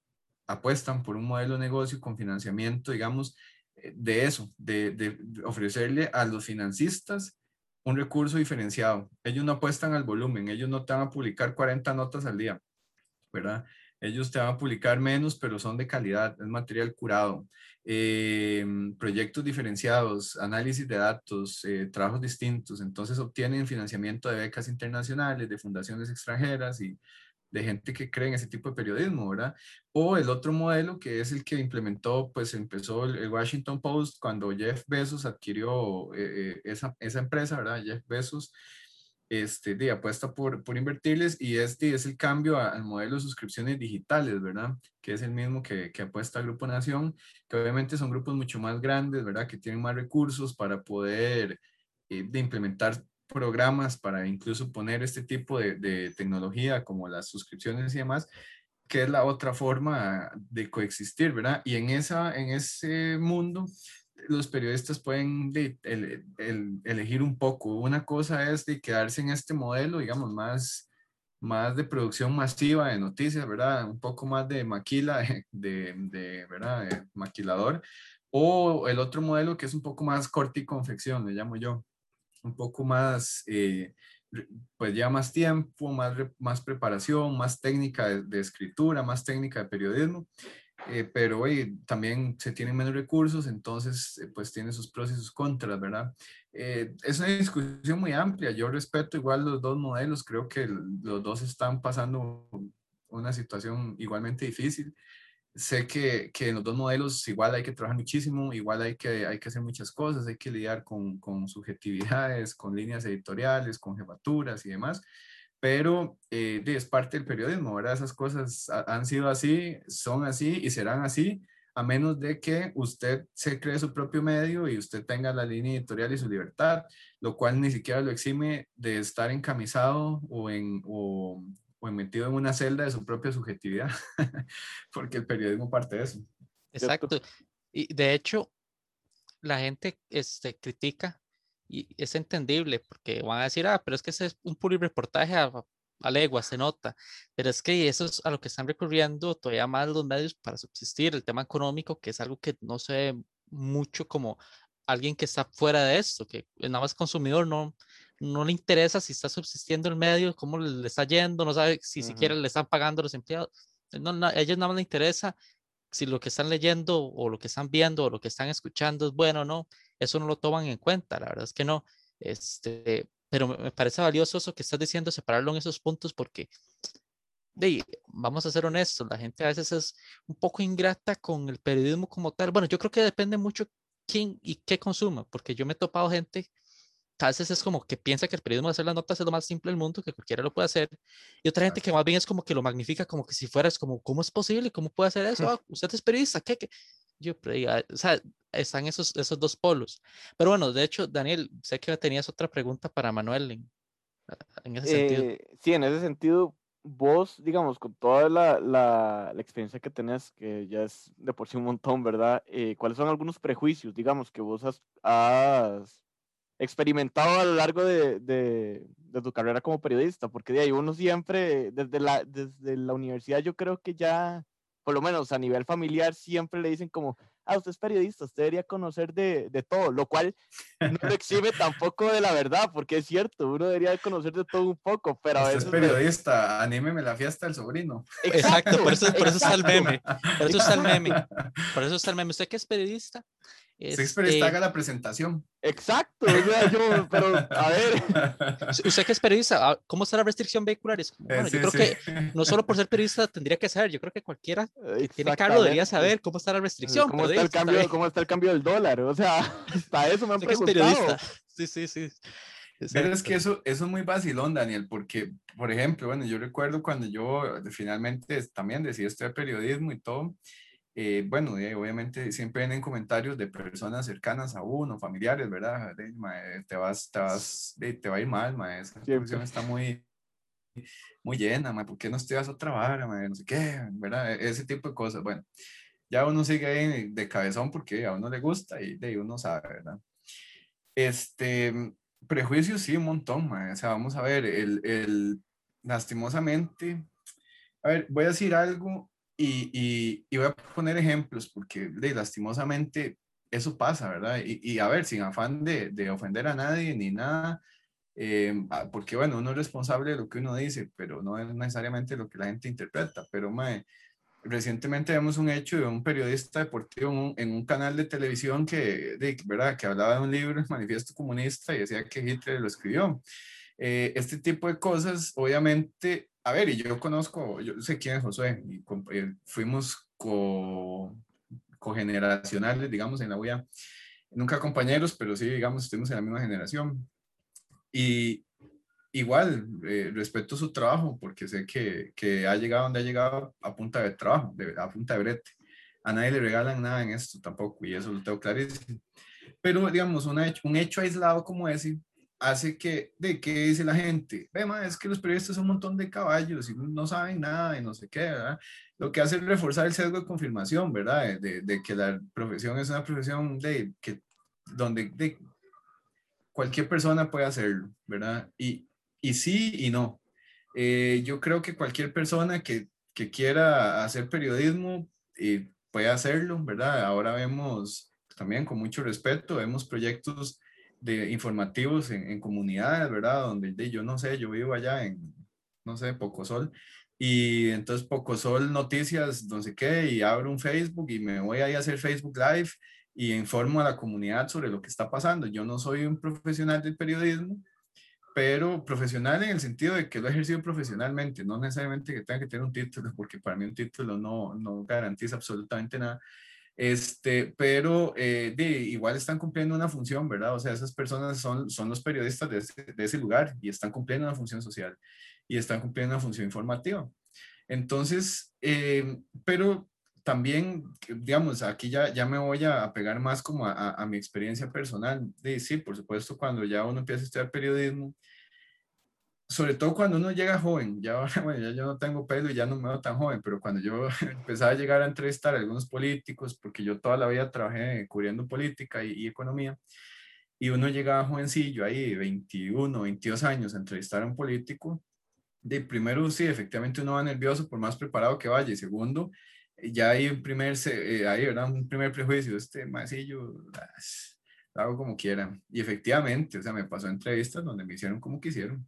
apuestan por un modelo de negocio con financiamiento, digamos, eh, de eso, de, de ofrecerle a los financistas un recurso diferenciado. Ellos no apuestan al volumen, ellos no te van a publicar 40 notas al día ¿verdad? Ellos te van a publicar menos, pero son de calidad, es material curado. Eh, proyectos diferenciados, análisis de datos, eh, trabajos distintos, entonces obtienen financiamiento de becas internacionales, de fundaciones extranjeras y de gente que cree en ese tipo de periodismo, ¿verdad? O el otro modelo que es el que implementó, pues empezó el, Washington Post cuando Jeff Bezos adquirió eh, esa, esa, empresa, ¿verdad? Jeff Bezos este, de apuesta por, por invertirles y este es el cambio al modelo de suscripciones digitales, ¿verdad? Que es el mismo que, que apuesta el Grupo Nación, que obviamente son grupos mucho más grandes, ¿verdad? Que tienen más recursos para poder eh, implementar programas para incluso poner este tipo de, de, tecnología como las suscripciones y demás, que es la otra forma de coexistir, ¿verdad? Y en, esa, en ese mundo los periodistas pueden elegir un poco. Una cosa es de quedarse en este modelo, digamos, más, más de producción masiva de noticias, ¿verdad? Un poco más de maquila, de, ¿verdad? Maquilador. O el otro modelo que es un poco más corte y confección, le llamo yo. Un poco más, eh, pues ya más tiempo, más, más preparación, más técnica de, escritura, más técnica de periodismo. Eh, pero hoy también se tienen menos recursos, entonces eh, pues tiene sus pros y sus contras, ¿verdad? es una discusión muy amplia, yo respeto igual los dos modelos, creo que los dos están pasando una situación igualmente difícil sé que, que, en los dos modelos igual hay que trabajar muchísimo, igual hay que, hay que hacer muchas cosas, hay que lidiar con, con subjetividades, con líneas editoriales, con jefaturas y demás, pero eh, es parte del periodismo, ¿verdad? Esas cosas han sido así, son así y serán así, a menos de que usted se cree su propio medio y usted tenga la línea editorial y su libertad, lo cual ni siquiera lo exime de estar encamisado o, en, o, o metido en una celda de su propia subjetividad, porque el periodismo parte de eso. Exacto. Y de hecho, la gente este, critica y es entendible porque van a decir, ah, pero es que ese es un puro reportaje a, a legua, se nota. Pero es que eso es a lo que están recurriendo todavía más los medios para subsistir. El tema económico, que es algo que no se ve mucho como alguien que está fuera de esto, que nada más consumidor no, no le interesa si está subsistiendo el medio, cómo le está yendo, no sabe si siquiera le están pagando los empleados. No, a ellos nada más le interesa si lo que están leyendo o lo que están viendo o lo que están escuchando es bueno o no. Eso no lo toman en cuenta, la verdad es que no. Este, pero me parece valioso eso que estás diciendo, separarlo en esos puntos porque vamos a ser honestos, la gente a veces es un poco ingrata con el periodismo como tal. Bueno, yo creo que depende mucho quién y qué consuma, porque yo me he topado gente a veces es como que piensa que el periodismo de hacer las notas es lo más simple del mundo, que cualquiera lo puede hacer, y otra gente que más bien es como que lo magnifica como que si fuera, es como, ¿cómo es posible? ¿Cómo puede hacer eso? Ah, usted es periodista, ¿qué? qué? Yo, o sea, están esos, esos dos polos. Pero bueno, de hecho, Daniel, sé que tenías otra pregunta para Manuel en, en ese sentido. Eh, sí, en ese sentido, vos, digamos, con toda la, la, la, experiencia que tenés, que ya es de por sí un montón, ¿verdad? Eh, ¿Cuáles son algunos prejuicios, digamos, que vos has, has experimentado a lo largo de, de, de, tu carrera como periodista? Porque de ahí uno siempre, desde la, desde la universidad, yo creo que ya, por lo menos a nivel familiar, siempre le dicen como, ah, usted es periodista, usted debería conocer de, de todo, lo cual no lo exhibe tampoco de la verdad, porque es cierto, uno debería conocer de todo un poco, pero a veces... es periodista, anímeme la fiesta del sobrino. Exacto, por eso, por eso está el meme, por eso está el meme, por eso está el meme. ¿Usted que es periodista? Este... periodista, haga la presentación. Exacto, yo, pero a ver. Usted que es periodista, ah, ¿cómo está la restricción vehicular? Es bueno, yo creo que no solo por ser periodista tendría que saber, yo creo que cualquiera que tiene carro debería saber cómo está la restricción. ¿Cómo, está el, cambio, ¿cómo está el cambio del dólar? O sea, hasta eso me han preguntado. Sí, sí, sí. Pero es que eso, eso es muy vacilón, Daniel, porque, por ejemplo, bueno, yo recuerdo cuando yo finalmente también decidí estudiar periodismo y todo, eh, bueno, obviamente siempre vienen comentarios de personas cercanas a uno, familiares, ¿verdad? te vas, te vas, te va a ir mal, ma, esa producción está muy, muy llena, ma, ¿por qué no estudias otra vara, ma? No sé qué, ¿verdad? E, ese tipo de cosas. Bueno, ya uno sigue ahí de cabezón porque a uno le gusta y de uno sabe, ¿verdad? Este, prejuicios sí, un montón, ma. o sea, vamos a ver, el, el, lastimosamente, a ver, voy a decir algo y, y, voy a poner ejemplos porque de, lastimosamente eso pasa, ¿verdad? Y, y, a ver, sin afán de, de ofender a nadie ni nada, eh, ah, porque bueno, uno es responsable de lo que uno dice, pero no es necesariamente lo que la gente interpreta. Pero mae, recientemente vemos un hecho de un periodista deportivo en un, en un canal de televisión que, de, ¿verdad? que hablaba de un libro, el Manifiesto Comunista, y decía que Hitler lo escribió. Eh, este tipo de cosas, obviamente, a ver, y yo conozco, yo sé quién es José, y eh, fuimos co, cogeneracionales, digamos, en la UIA. Nunca compañeros, pero sí, digamos, estuvimos en la misma generación. Y igual, eh, respeto su trabajo, porque sé que, que, ha llegado donde ha llegado a punta de trabajo, a punta de brete. A nadie le regalan nada en esto tampoco, y eso lo tengo clarísimo. Pero, digamos, una, un hecho aislado como ese, hace que, de qué dice la gente, ve, es que los periodistas son un montón de caballos y no saben nada y no sé qué, ¿verdad? lo que hace es reforzar el sesgo de confirmación, ¿verdad? De, que la profesión es una profesión de, que, donde de, cualquier persona puede hacerlo, ¿verdad? Y, y sí y no. Eh, yo creo que cualquier persona que, que quiera hacer periodismo eh, puede hacerlo, ¿verdad? Ahora vemos también con mucho respeto, vemos proyectos de informativos en, en comunidades, ¿verdad? Donde de, yo no sé, yo vivo allá en, no sé, Pocosol, y entonces Pocosol Noticias, no sé qué, y abro un Facebook y me voy ahí a hacer Facebook Live y informo a la comunidad sobre lo que está pasando. Yo no soy un profesional del periodismo, pero profesional en el sentido de que lo he ejercido profesionalmente, no necesariamente que tenga que tener un título, porque para mí un título no, no garantiza absolutamente nada. Este, pero eh, de, igual están cumpliendo una función, ¿verdad? O sea, esas personas son, son los periodistas de ese, lugar y están cumpliendo una función social y están cumpliendo una función informativa. Entonces, eh, pero también, digamos, aquí ya, ya me voy a pegar más como a, a, mi experiencia personal. De, sí, por supuesto, cuando ya uno empieza a estudiar periodismo, sobre todo cuando uno llega joven, ya bueno, ya yo no tengo pelo y ya no me veo tan joven, pero cuando yo empezaba a llegar a entrevistar a algunos políticos, porque yo toda la vida trabajé cubriendo política y, y economía, y uno llegaba jovencillo ahí, 21, 22 años, a entrevistar a un político, de primero sí, efectivamente uno va nervioso por más preparado que vaya, y segundo, ya hay un primer, eh, ¿verdad? Un primer prejuicio, este maecillo, lo hago como quieran. Y efectivamente, o sea, me pasó entrevistas donde me hicieron como quisieron.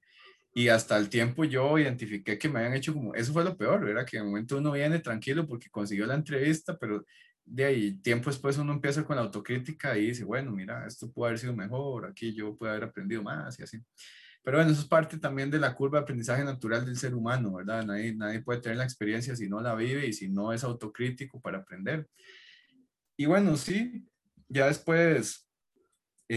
Y hasta el tiempo yo identifiqué que me habían hecho como, eso fue lo peor, era que de momento uno viene tranquilo porque consiguió la entrevista, pero de ahí tiempo después uno empieza con la autocrítica y dice, bueno, mira, esto puede haber sido mejor, aquí yo puedo haber aprendido más y así. Pero bueno, eso es parte también de la curva de aprendizaje natural del ser humano, ¿verdad? Nadie, nadie puede tener la experiencia si no la vive y si no es autocrítico para aprender. Y bueno, sí, ya después,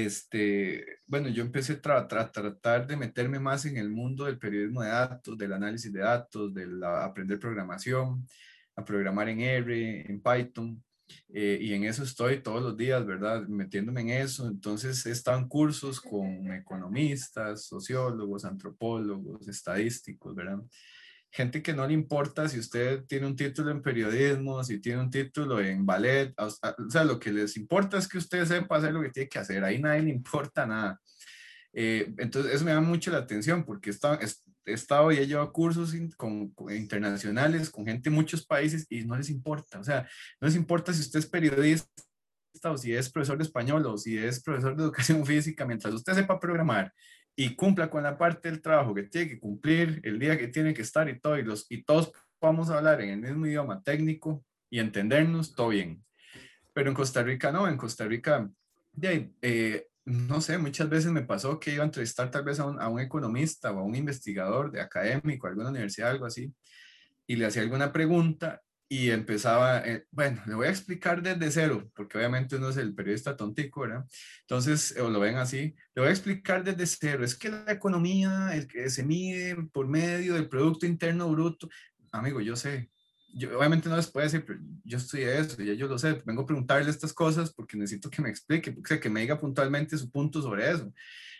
este, bueno, yo empecé a tratar de meterme más en el mundo del periodismo de datos, del análisis de datos, del aprender programación, a programar en R, en Python. Eh, y en eso estoy todos los días, ¿verdad? Metiéndome en eso. Entonces en cursos con economistas, sociólogos, antropólogos, estadísticos, ¿verdad? Gente que no le importa si usted tiene un título en periodismo, si tiene un título en ballet, o sea, lo que les importa es que usted sepa hacer lo que tiene que hacer. Ahí nadie le importa nada. Eh, entonces, eso me da mucho la atención porque he estado y he llevado cursos con, internacionales con gente de muchos países y no les importa. O sea, no les importa si usted es periodista o si es profesor de español o si es profesor de educación física, mientras usted sepa programar y cumpla con la parte del trabajo que tiene que cumplir, el día que tiene que estar y todo, y, los, y todos vamos a hablar en el mismo idioma técnico y entendernos, todo bien. Pero en Costa Rica no, en Costa Rica eh, no sé, muchas veces me pasó que iba a entrevistar tal vez a un, un, economista o a un investigador de académico, alguna universidad, algo así, y le hacía alguna pregunta y empezaba, eh, bueno, le voy a explicar desde cero, porque obviamente uno es el periodista tontico, ¿verdad? Entonces, o lo ven así, le voy a explicar desde cero, es que la economía el que se mide por medio del Producto Interno Bruto, amigo, yo sé, yo obviamente no les puedo decir, pero yo estudié eso, ya yo lo sé, vengo a preguntarle estas cosas porque necesito que me explique, porque, que me diga puntualmente su punto sobre eso.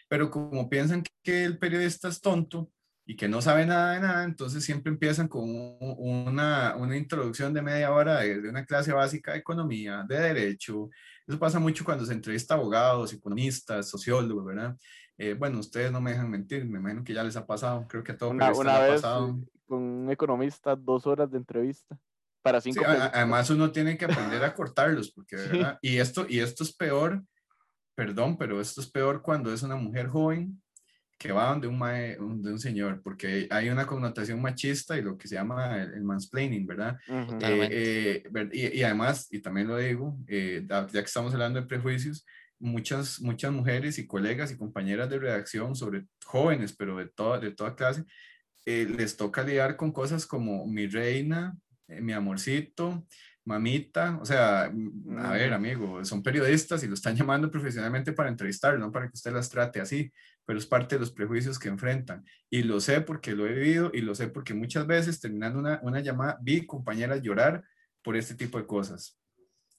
Pero como piensan que el periodista es tonto y que no sabe nada de nada, entonces siempre empiezan con una, una introducción de media hora de, de, una clase básica de economía, de derecho. Eso pasa mucho cuando se entrevista a abogados, economistas, sociólogos, ¿verdad? Eh, bueno, ustedes no me dejan mentir, me imagino que ya les ha pasado, creo que a todo una, una vez, ha pasado con un economista dos horas de entrevista para cinco sí, además uno tiene que aprender a cortarlos porque sí. ¿verdad? y esto y esto es peor perdón pero esto es peor cuando es una mujer joven que va donde un, mae, de un señor porque hay una connotación machista y lo que se llama el, el mansplaining verdad uh -huh. eh, eh, y, y, además y también lo digo eh, ya que estamos hablando de prejuicios muchas muchas mujeres y colegas y compañeras de redacción sobre jóvenes pero de toda de toda clase eh, les toca lidiar con cosas como mi reina, eh, mi amorcito, mamita, o sea, a ver, amigo, son periodistas y lo están llamando profesionalmente para entrevistar, no para que usted las trate así, pero es parte de los prejuicios que enfrentan. Y lo sé porque lo he vivido y lo sé porque muchas veces terminando una, una llamada vi compañeras llorar por este tipo de cosas,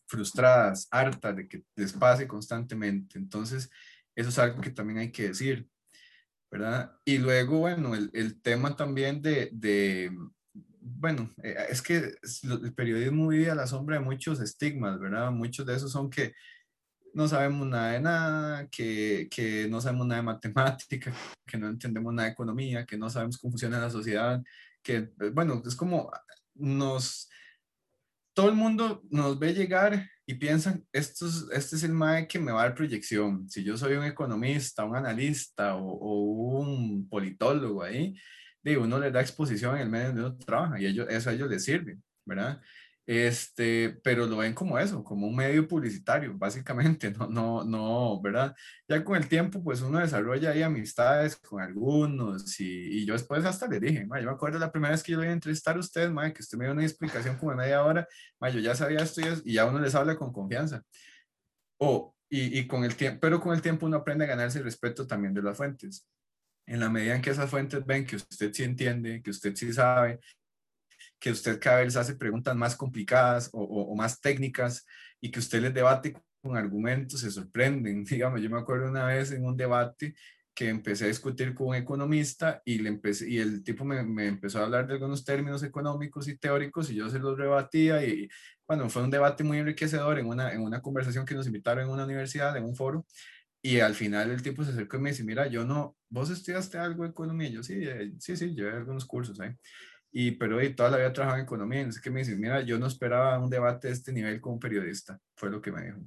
frustradas, hartas de que les pase constantemente. Entonces, eso es algo que también hay que decir. ¿verdad? Y luego, bueno, el, el tema también de, de, bueno, eh, es que el periodismo vive a la sombra de muchos estigmas, ¿verdad? Muchos de esos son que no sabemos nada de nada, que, que, no sabemos nada de matemática, que no entendemos nada de economía, que no sabemos cómo funciona la sociedad, que, eh, bueno, es como nos, todo el mundo nos ve llegar y piensan, esto es, este es el MAE que me va a dar proyección. Si yo soy un economista, un analista o, o un politólogo ahí, digo, uno le da exposición en el medio donde uno trabaja y ellos, eso a ellos les sirve, ¿verdad? Este, pero lo ven como eso, como un medio publicitario, básicamente, no, no, no, ¿verdad? Ya con el tiempo, pues uno desarrolla ahí amistades con algunos y, y yo después hasta le dije, yo me acuerdo la primera vez que yo iba a entrevistar a usted, ma, que usted me dio una explicación como media hora, ma, yo ya sabía esto y, ya uno les habla con confianza. O, y, y con el tiempo, pero con el tiempo uno aprende a ganarse el respeto también de las fuentes. En la medida en que esas fuentes ven que usted sí entiende, que usted sí sabe, que usted cada vez hace preguntas más complicadas o, más técnicas y que usted les debate con argumentos, se sorprenden. Digamos, yo me acuerdo una vez en un debate que empecé a discutir con un economista y, le empecé, y el tipo me, me, empezó a hablar de algunos términos económicos y teóricos y yo se los rebatía y bueno, fue un debate muy enriquecedor en una, en una conversación que nos invitaron en una universidad, en un foro y al final el tipo se acercó y me dice, mira, yo no, vos estudiaste algo de economía, yo sí, eh, sí, sí, llevé algunos cursos ahí. Y, pero y toda la vida trabajado en economía. Entonces, que me dice, mira, yo no esperaba un debate de este nivel como periodista. Fue lo que me dijo.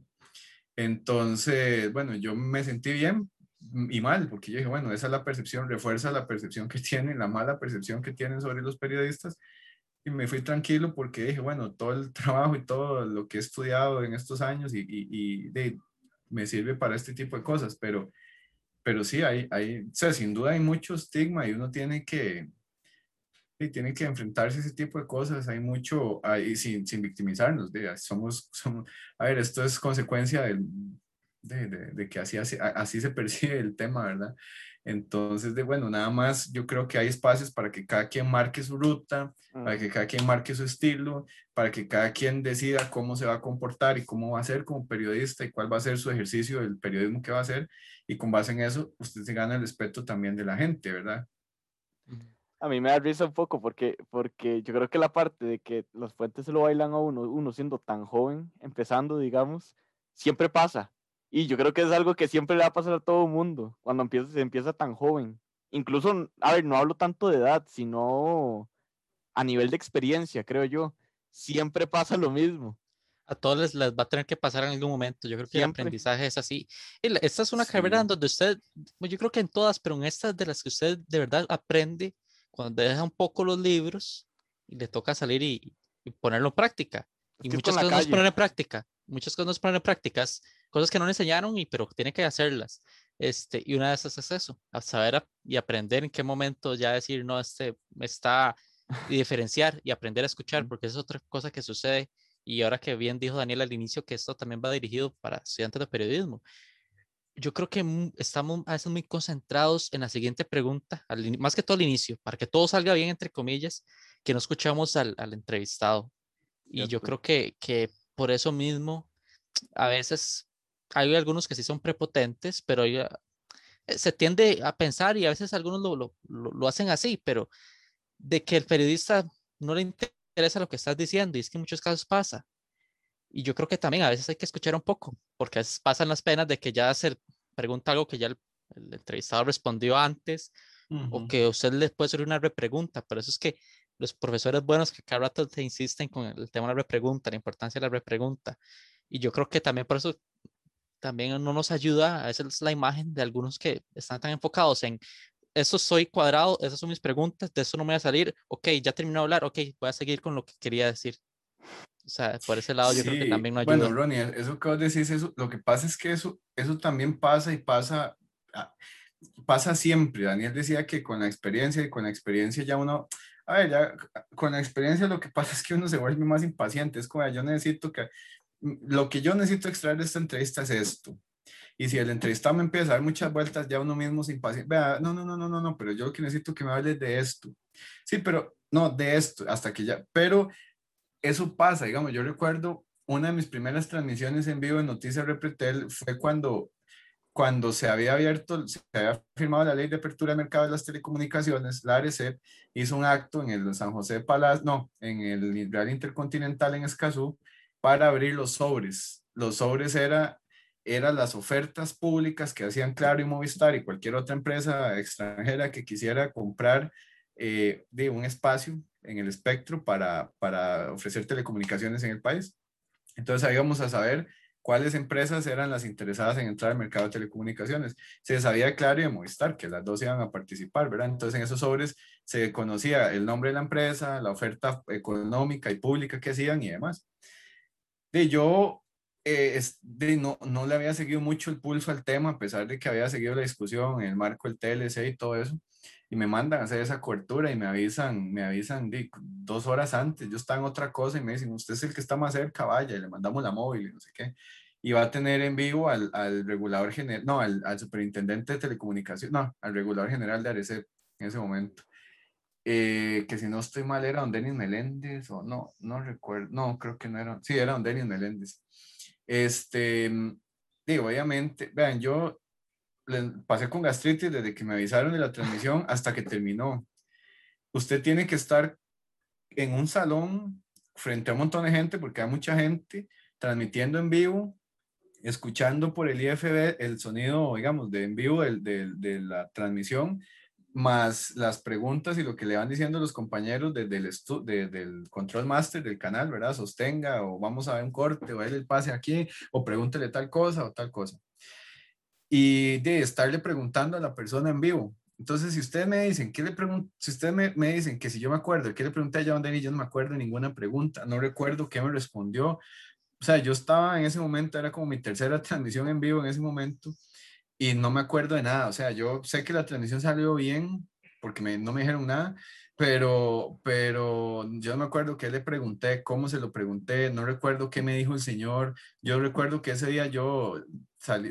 Entonces, bueno, yo me sentí bien y mal, porque yo dije, bueno, esa es la percepción, refuerza la percepción que tienen, la mala percepción que tienen sobre los periodistas. Y me fui tranquilo porque dije, bueno, todo el trabajo y todo lo que he estudiado en estos años y, y, de, me sirve para este tipo de cosas, pero, pero sí, hay, hay, o sea, sin duda hay mucho estigma y uno tiene que, y tiene que enfrentarse a ese tipo de cosas. Hay mucho, ahí sin, sin victimizarnos. De, somos, somos, a ver, esto es consecuencia del, de, de, que así, así, así se percibe el tema, ¿verdad? Entonces, de bueno, nada más yo creo que hay espacios para que cada quien marque su ruta, para que cada quien marque su estilo, para que cada quien decida cómo se va a comportar y cómo va a ser como periodista y cuál va a ser su ejercicio del periodismo que va a hacer. Y con base en eso, usted se gana el respeto también de la gente, ¿verdad? A mí me da risa un poco porque, porque yo creo que la parte de que las fuentes se lo bailan a uno, uno siendo tan joven, empezando, digamos, siempre pasa. Y yo creo que es algo que siempre le va a pasar a todo el mundo cuando empieza, se empieza tan joven. Incluso, a ver, no hablo tanto de edad, sino a nivel de experiencia, creo yo. Siempre pasa lo mismo. A todos les, les va a tener que pasar en algún momento. Yo creo que el aprendizaje es así. Esta es una carrera donde usted, yo creo que en todas, pero en estas de las que usted de verdad aprende cuando deja un poco los libros y le toca salir y, ponerlo en práctica. y muchas cosas no ponen en práctica, muchas cosas no se ponen en prácticas, cosas que no le enseñaron, y, pero tiene que hacerlas. Este, y una de esas es eso, a saber y aprender en qué momento ya decir, no, este está, y diferenciar y aprender a escuchar, porque es otra cosa que sucede. Y ahora que bien dijo Daniel al inicio que esto también va dirigido para estudiantes de periodismo yo creo que estamos a veces muy concentrados en la siguiente pregunta, más que todo al inicio, para que todo salga bien, entre comillas, que no escuchamos al, al entrevistado. Y yo creo que, que por eso mismo, a veces hay algunos que sí son prepotentes, pero ya, eh, se tiende a pensar y a veces algunos lo, lo, lo, hacen así, pero de que el periodista no le interesa lo que estás diciendo, y es que en muchos casos pasa. Y yo creo que también a veces hay que escuchar un poco, porque a veces pasan las penas de que ya se pregunta algo que ya el, entrevistado respondió antes, o que usted le puede hacer una repregunta. Pero eso es que los profesores buenos que cada rato te insisten con el tema de la repregunta, la importancia de la repregunta. Y yo creo que también por eso también no nos ayuda a veces la imagen de algunos que están tan enfocados en eso soy cuadrado, esas son mis preguntas, de eso no me voy a salir, ok, ya terminó de hablar, ok, voy a seguir con lo que quería decir. O sea, por ese lado yo creo que también no ayuda. Bueno, Ronnie, eso que vos decís, eso, lo que pasa es que eso, eso también pasa y pasa, ah, pasa siempre. Daniel decía que con la experiencia y con la experiencia ya uno, a ver, ya con la experiencia lo que pasa es que uno se vuelve más impaciente. Es como, yo necesito que, mm, lo que yo necesito extraer de esta entrevista es esto. Y si el entrevistado me empieza a dar muchas vueltas, ya uno mismo se impaciente. Vea, no, no, no, no, no, no, pero yo lo que necesito que me hables de esto. Sí, pero no, de esto, hasta que ya, pero eso pasa, digamos, yo recuerdo una de mis primeras transmisiones en vivo en Noticias Repretel fue cuando, cuando se había abierto, se había firmado la ley de apertura de mercado de las telecomunicaciones, la ARECEP hizo un acto en el San José Palacio, no, en el Real Intercontinental en Escazú, para abrir los sobres. Los sobres era, eran las ofertas públicas que hacían Claro y Movistar y cualquier otra empresa extranjera que quisiera comprar eh, de un espacio en el espectro para, para ofrecer telecomunicaciones en el país. Entonces ahí vamos a saber cuáles empresas eran las interesadas en entrar al mercado de telecomunicaciones. Se sabía Claro y de Movistar que las dos iban a participar, ¿verdad? Entonces en esos sobres se conocía el nombre de la empresa, la oferta económica y pública que hacían y demás. De yo eh, de, no, no le había seguido mucho el pulso al tema, a pesar de que había seguido la discusión en el marco del TLC y todo eso y me mandan a hacer esa cobertura y me avisan, me avisan dos horas antes, yo estaba en otra cosa y me dicen, usted es el que está más cerca, vaya, y le mandamos la móvil y no sé qué. Y va a tener en vivo al, al regulador general, no, al, al, superintendente de telecomunicación, no, al regulador general de ARECEP en ese momento. Eh, que si no estoy mal era don Denis Meléndez o no, no recuerdo, no, creo que no era, sí, era don Denis Meléndez. Este, digo, obviamente, vean, yo pasé con gastritis desde que me avisaron de la transmisión hasta que terminó. Usted tiene que estar en un salón frente a un montón de gente, porque hay mucha gente transmitiendo en vivo, escuchando por el IFB el sonido, digamos, de en vivo de, de, la transmisión, más las preguntas y lo que le van diciendo los compañeros desde el control master del canal, ¿verdad? Sostenga o vamos a ver un corte o él el pase aquí o pregúntele tal cosa o tal cosa y de estarle preguntando a la persona en vivo. Entonces, si ustedes me dicen, ¿qué le si ustedes me, me, dicen que si yo me acuerdo, ¿qué le pregunté a John Denny? Yo no me acuerdo ninguna pregunta, no recuerdo qué me respondió. O sea, yo estaba en ese momento, era como mi tercera transmisión en vivo en ese momento y no me acuerdo de nada. O sea, yo sé que la transmisión salió bien porque me, no me dijeron nada, pero, pero yo no me acuerdo qué le pregunté, cómo se lo pregunté, no recuerdo qué me dijo el señor. Yo recuerdo que ese día yo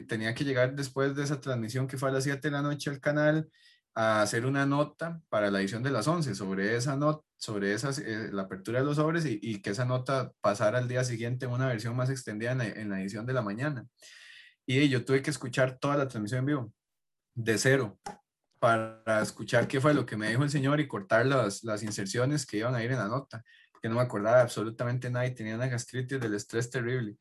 tenía que llegar después de esa transmisión que fue a las 7 de la noche al canal a hacer una nota para la edición de las 11 sobre esa nota, sobre esas, eh, la apertura de los sobres y, y, que esa nota pasara al día siguiente en una versión más extendida en la, en la edición de la mañana. Y yo tuve que escuchar toda la transmisión en vivo, de cero, para escuchar qué fue lo que me dijo el señor y cortar las, las inserciones que iban a ir en la nota, que no me acordaba absolutamente nada y tenía una gastritis del estrés terrible.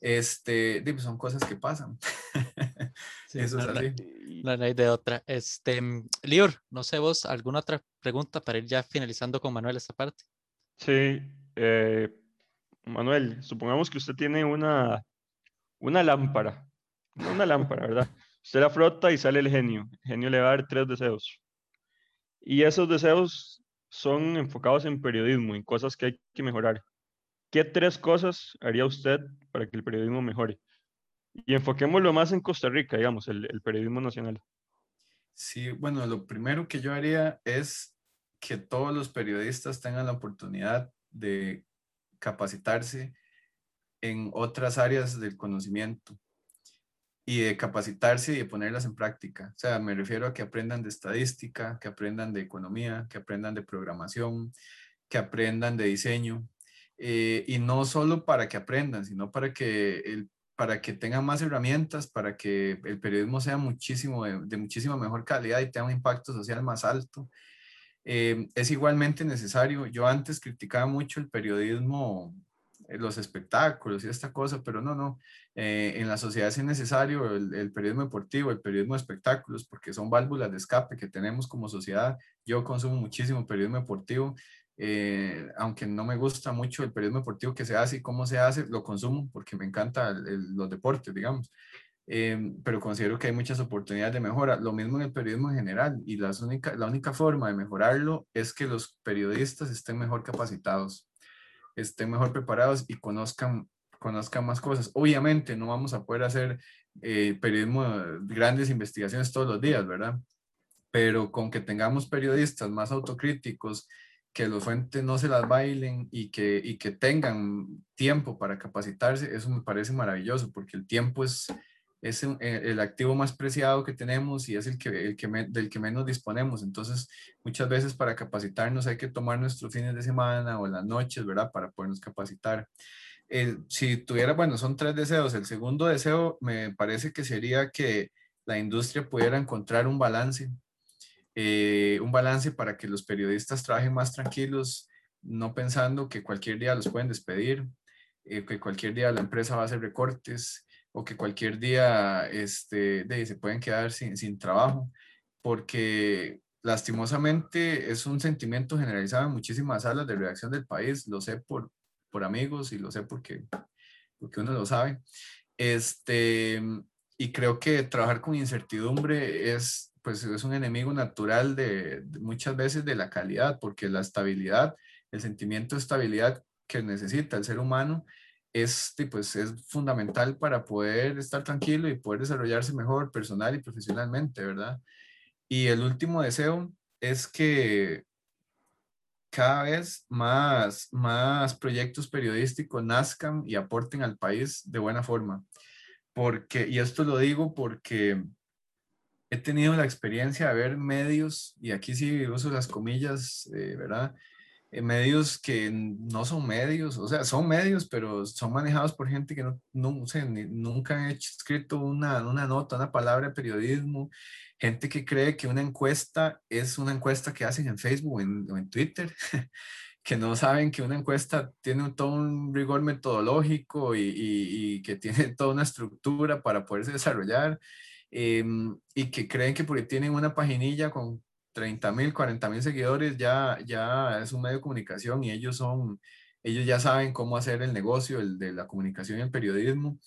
Este, pues son cosas que pasan. Eso es así. No, hay de otra. Este, mm, Lior, no sé vos, ¿alguna otra pregunta para ir ya finalizando con Manuel esta parte? Sí, eh, Manuel, supongamos que usted tiene una, una lámpara, una lámpara, ¿verdad? Usted la frota y sale el genio. Genio le va a dar tres deseos. Y esos deseos son enfocados en periodismo, en cosas que hay que mejorar. ¿Qué tres cosas haría usted para que el periodismo mejore? Y enfoquémoslo más en Costa Rica, digamos, el, periodismo nacional. Sí, bueno, lo primero que yo haría es que todos los periodistas tengan la oportunidad de capacitarse en otras áreas del conocimiento y de capacitarse y de ponerlas en práctica. O sea, me refiero a que aprendan de estadística, que aprendan de economía, que aprendan de programación, que aprendan de diseño, eh, y no solo para que aprendan, sino para que, el, para que tengan más herramientas, para que el periodismo sea muchísimo, de, muchísima mejor calidad y tenga un impacto social más alto. Eh, es igualmente necesario. Yo antes criticaba mucho el periodismo, eh, los espectáculos y esta cosa, pero no, no. en la sociedad es necesario el, periodismo deportivo, el periodismo de espectáculos, porque son válvulas de escape que tenemos como sociedad. Yo consumo muchísimo periodismo deportivo eh, aunque no me gusta mucho el periodismo deportivo que se hace y cómo se hace, lo consumo porque me encantan los deportes, digamos. Eh, pero considero que hay muchas oportunidades de mejora. Lo mismo en el periodismo en general y las única, la única forma de mejorarlo es que los periodistas estén mejor capacitados, estén mejor preparados y conozcan, conozcan más cosas. Obviamente no vamos a poder hacer eh, periodismo, grandes investigaciones todos los días, ¿verdad? Pero con que tengamos periodistas más autocríticos, que los fuentes no se las bailen y que, y que tengan tiempo para capacitarse, eso me parece maravilloso, porque el tiempo es, es el activo más preciado que tenemos y es el que, el que del que menos disponemos. Entonces, muchas veces para capacitarnos hay que tomar nuestros fines de semana o las noches, ¿verdad? Para podernos capacitar. si tuviera, bueno, son tres deseos. El segundo deseo me parece que sería que la industria pudiera encontrar un balance, eh, un balance para que los periodistas trabajen más tranquilos, no pensando que cualquier día los pueden despedir, eh, que cualquier día la empresa va a hacer recortes o que cualquier día este, de, se pueden quedar sin, sin trabajo, porque lastimosamente es un sentimiento generalizado en muchísimas salas de redacción del país, lo sé por, por amigos y lo sé porque, porque uno lo sabe. Este, y creo que trabajar con incertidumbre es, pues, es un enemigo natural de, muchas veces de la calidad, porque la estabilidad, el sentimiento de estabilidad que necesita el ser humano es, pues, es fundamental para poder estar tranquilo y poder desarrollarse mejor personal y profesionalmente, ¿verdad? Y el último deseo es que cada vez más, más proyectos periodísticos nazcan y aporten al país de buena forma. Porque, y esto lo digo porque he tenido la experiencia de ver medios, y aquí sí uso las comillas, eh, ¿verdad? Medios que no son medios, o sea, son medios, pero son manejados por gente que no, no sé, nunca han escrito una, una nota, una palabra de periodismo, gente que cree que una encuesta es una encuesta que hacen en Facebook o en, Twitter, que no saben que una encuesta tiene todo un rigor metodológico y, y, que tiene toda una estructura para poderse desarrollar. Em, y que creen que porque tienen una paginilla con 30 mil, 40 mil seguidores, ya, ya es un medio de comunicación y ellos son, ellos ya saben cómo hacer el negocio, el de la comunicación y el periodismo.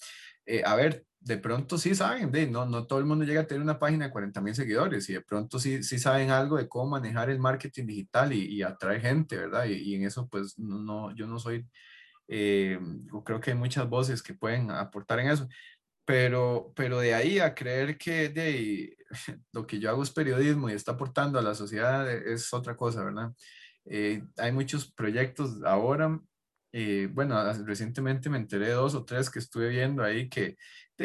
Eh, a ver, de pronto sí saben, de, no, no todo el mundo llega a tener una página de 40 mil seguidores y de pronto sí, sí saben algo de cómo manejar el marketing digital y, y atraer gente, ¿verdad? Y, en eso pues no, yo no soy, eh, creo que hay muchas voces que pueden aportar en eso, pero, pero de ahí a creer que de, lo que yo hago es periodismo y está aportando a la sociedad es otra cosa, ¿verdad? Eh, hay muchos proyectos ahora, eh, bueno, recientemente me enteré de dos o tres que estuve viendo ahí que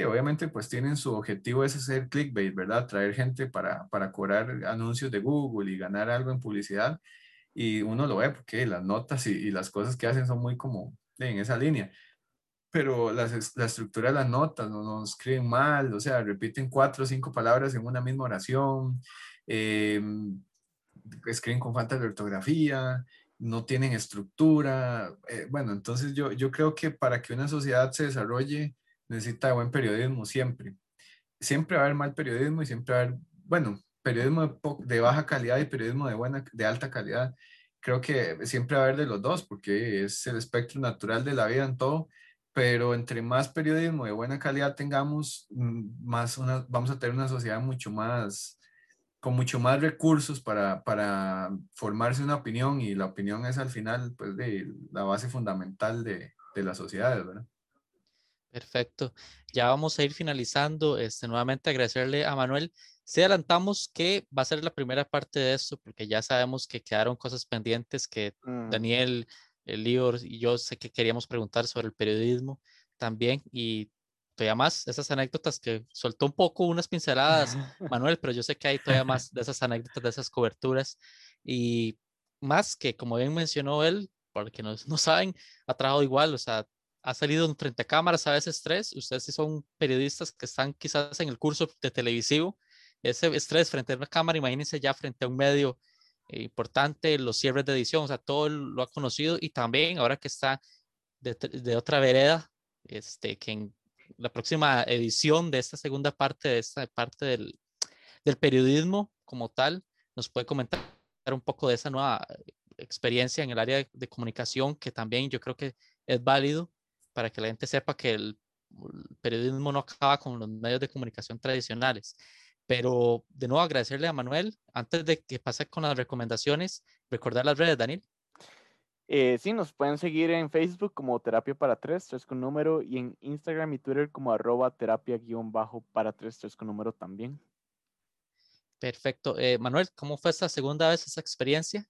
obviamente pues tienen su objetivo es hacer clickbait, ¿verdad? Traer gente para, para cobrar anuncios de Google y ganar algo en publicidad y uno lo ve porque las notas y, y las cosas que hacen son muy como en esa línea pero la, la estructura de las notas no, no, escriben mal, o sea, repiten cuatro o cinco palabras en una misma oración, eh, escriben con falta de ortografía, no tienen estructura. Eh, bueno, entonces yo, yo creo que para que una sociedad se desarrolle necesita buen periodismo siempre. Siempre va a haber mal periodismo y siempre va a haber, bueno, periodismo de, de baja calidad y periodismo de, buena, de alta calidad. Creo que siempre va a haber de los dos porque es el espectro natural de la vida en todo pero entre más periodismo de buena calidad tengamos, mm, más una, vamos a tener una sociedad mucho más, con mucho más recursos para, para formarse una opinión y la opinión es al final pues de la base fundamental de, de las sociedades, ¿verdad? Perfecto. Ya vamos a ir finalizando. Este, nuevamente agradecerle a Manuel. Si adelantamos que va a ser la primera parte de esto, porque ya sabemos que quedaron cosas pendientes que mm. Daniel lío y yo sé que queríamos preguntar sobre el periodismo también y todavía más esas anécdotas que soltó un poco unas pinceladas Manuel, pero yo sé que hay todavía más de esas anécdotas, de esas coberturas y más que como bien mencionó él, porque no, no saben, ha trabajado igual, o sea, ha salido frente a cámaras a veces tres, ustedes si son periodistas que están quizás en el curso de televisivo, ese estrés frente a una cámara, imagínense ya frente a un medio importante, los cierres de edición, o sea, todo lo ha conocido y también ahora que está de, otra vereda, este, que en la próxima edición de esta segunda parte, de esta parte del, del periodismo como tal, nos puede comentar un poco de esa nueva experiencia en el área de, comunicación, que también yo creo que es válido para que la gente sepa que el periodismo no acaba con los medios de comunicación tradicionales. Pero de nuevo agradecerle a Manuel. Antes de que pase con las recomendaciones, recordar las redes, Daniel. Eh, sí, nos pueden seguir en Facebook como Terapia para Tres, tres con número, y en Instagram y Twitter como arroba terapia guion bajo para tres, tres con número también. Perfecto. Eh, Manuel, ¿cómo fue esta segunda vez esa experiencia?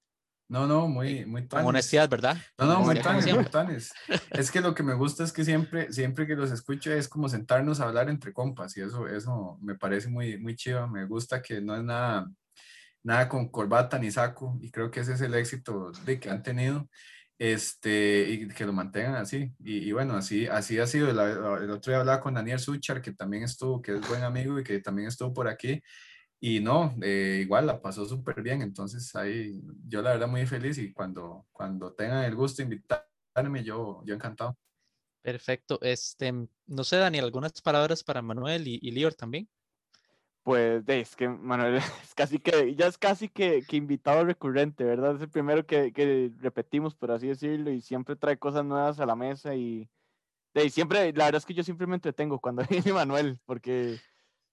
No, no, muy, muy tanes. honestidad, ¿verdad? No, no, muy tanes, muy tanes. Es que lo que me gusta es que siempre, siempre que los escucho es como sentarnos a hablar entre compas y eso, eso me parece muy, muy chido. Me gusta que no es nada, nada con corbata ni saco y creo que ese es el éxito de que han tenido. este, y que lo mantengan así. Y, bueno, así, así ha sido. el otro día hablaba con Daniel Suchar, que también estuvo, que es buen amigo y que también estuvo por aquí. Y no, eh, igual la pasó súper bien. Entonces ahí yo la verdad muy feliz y cuando, cuando tengan el gusto de invitarme, yo, yo encantado. Perfecto. Este, no sé, Daniel, algunas palabras para Manuel y, y Lior también. Pues es que Manuel es casi que, ya es casi que, que invitado recurrente, ¿verdad? Es el primero que, que, repetimos, por así decirlo, y siempre trae cosas nuevas a la mesa y, y siempre, la verdad es que yo siempre me entretengo cuando viene Manuel, porque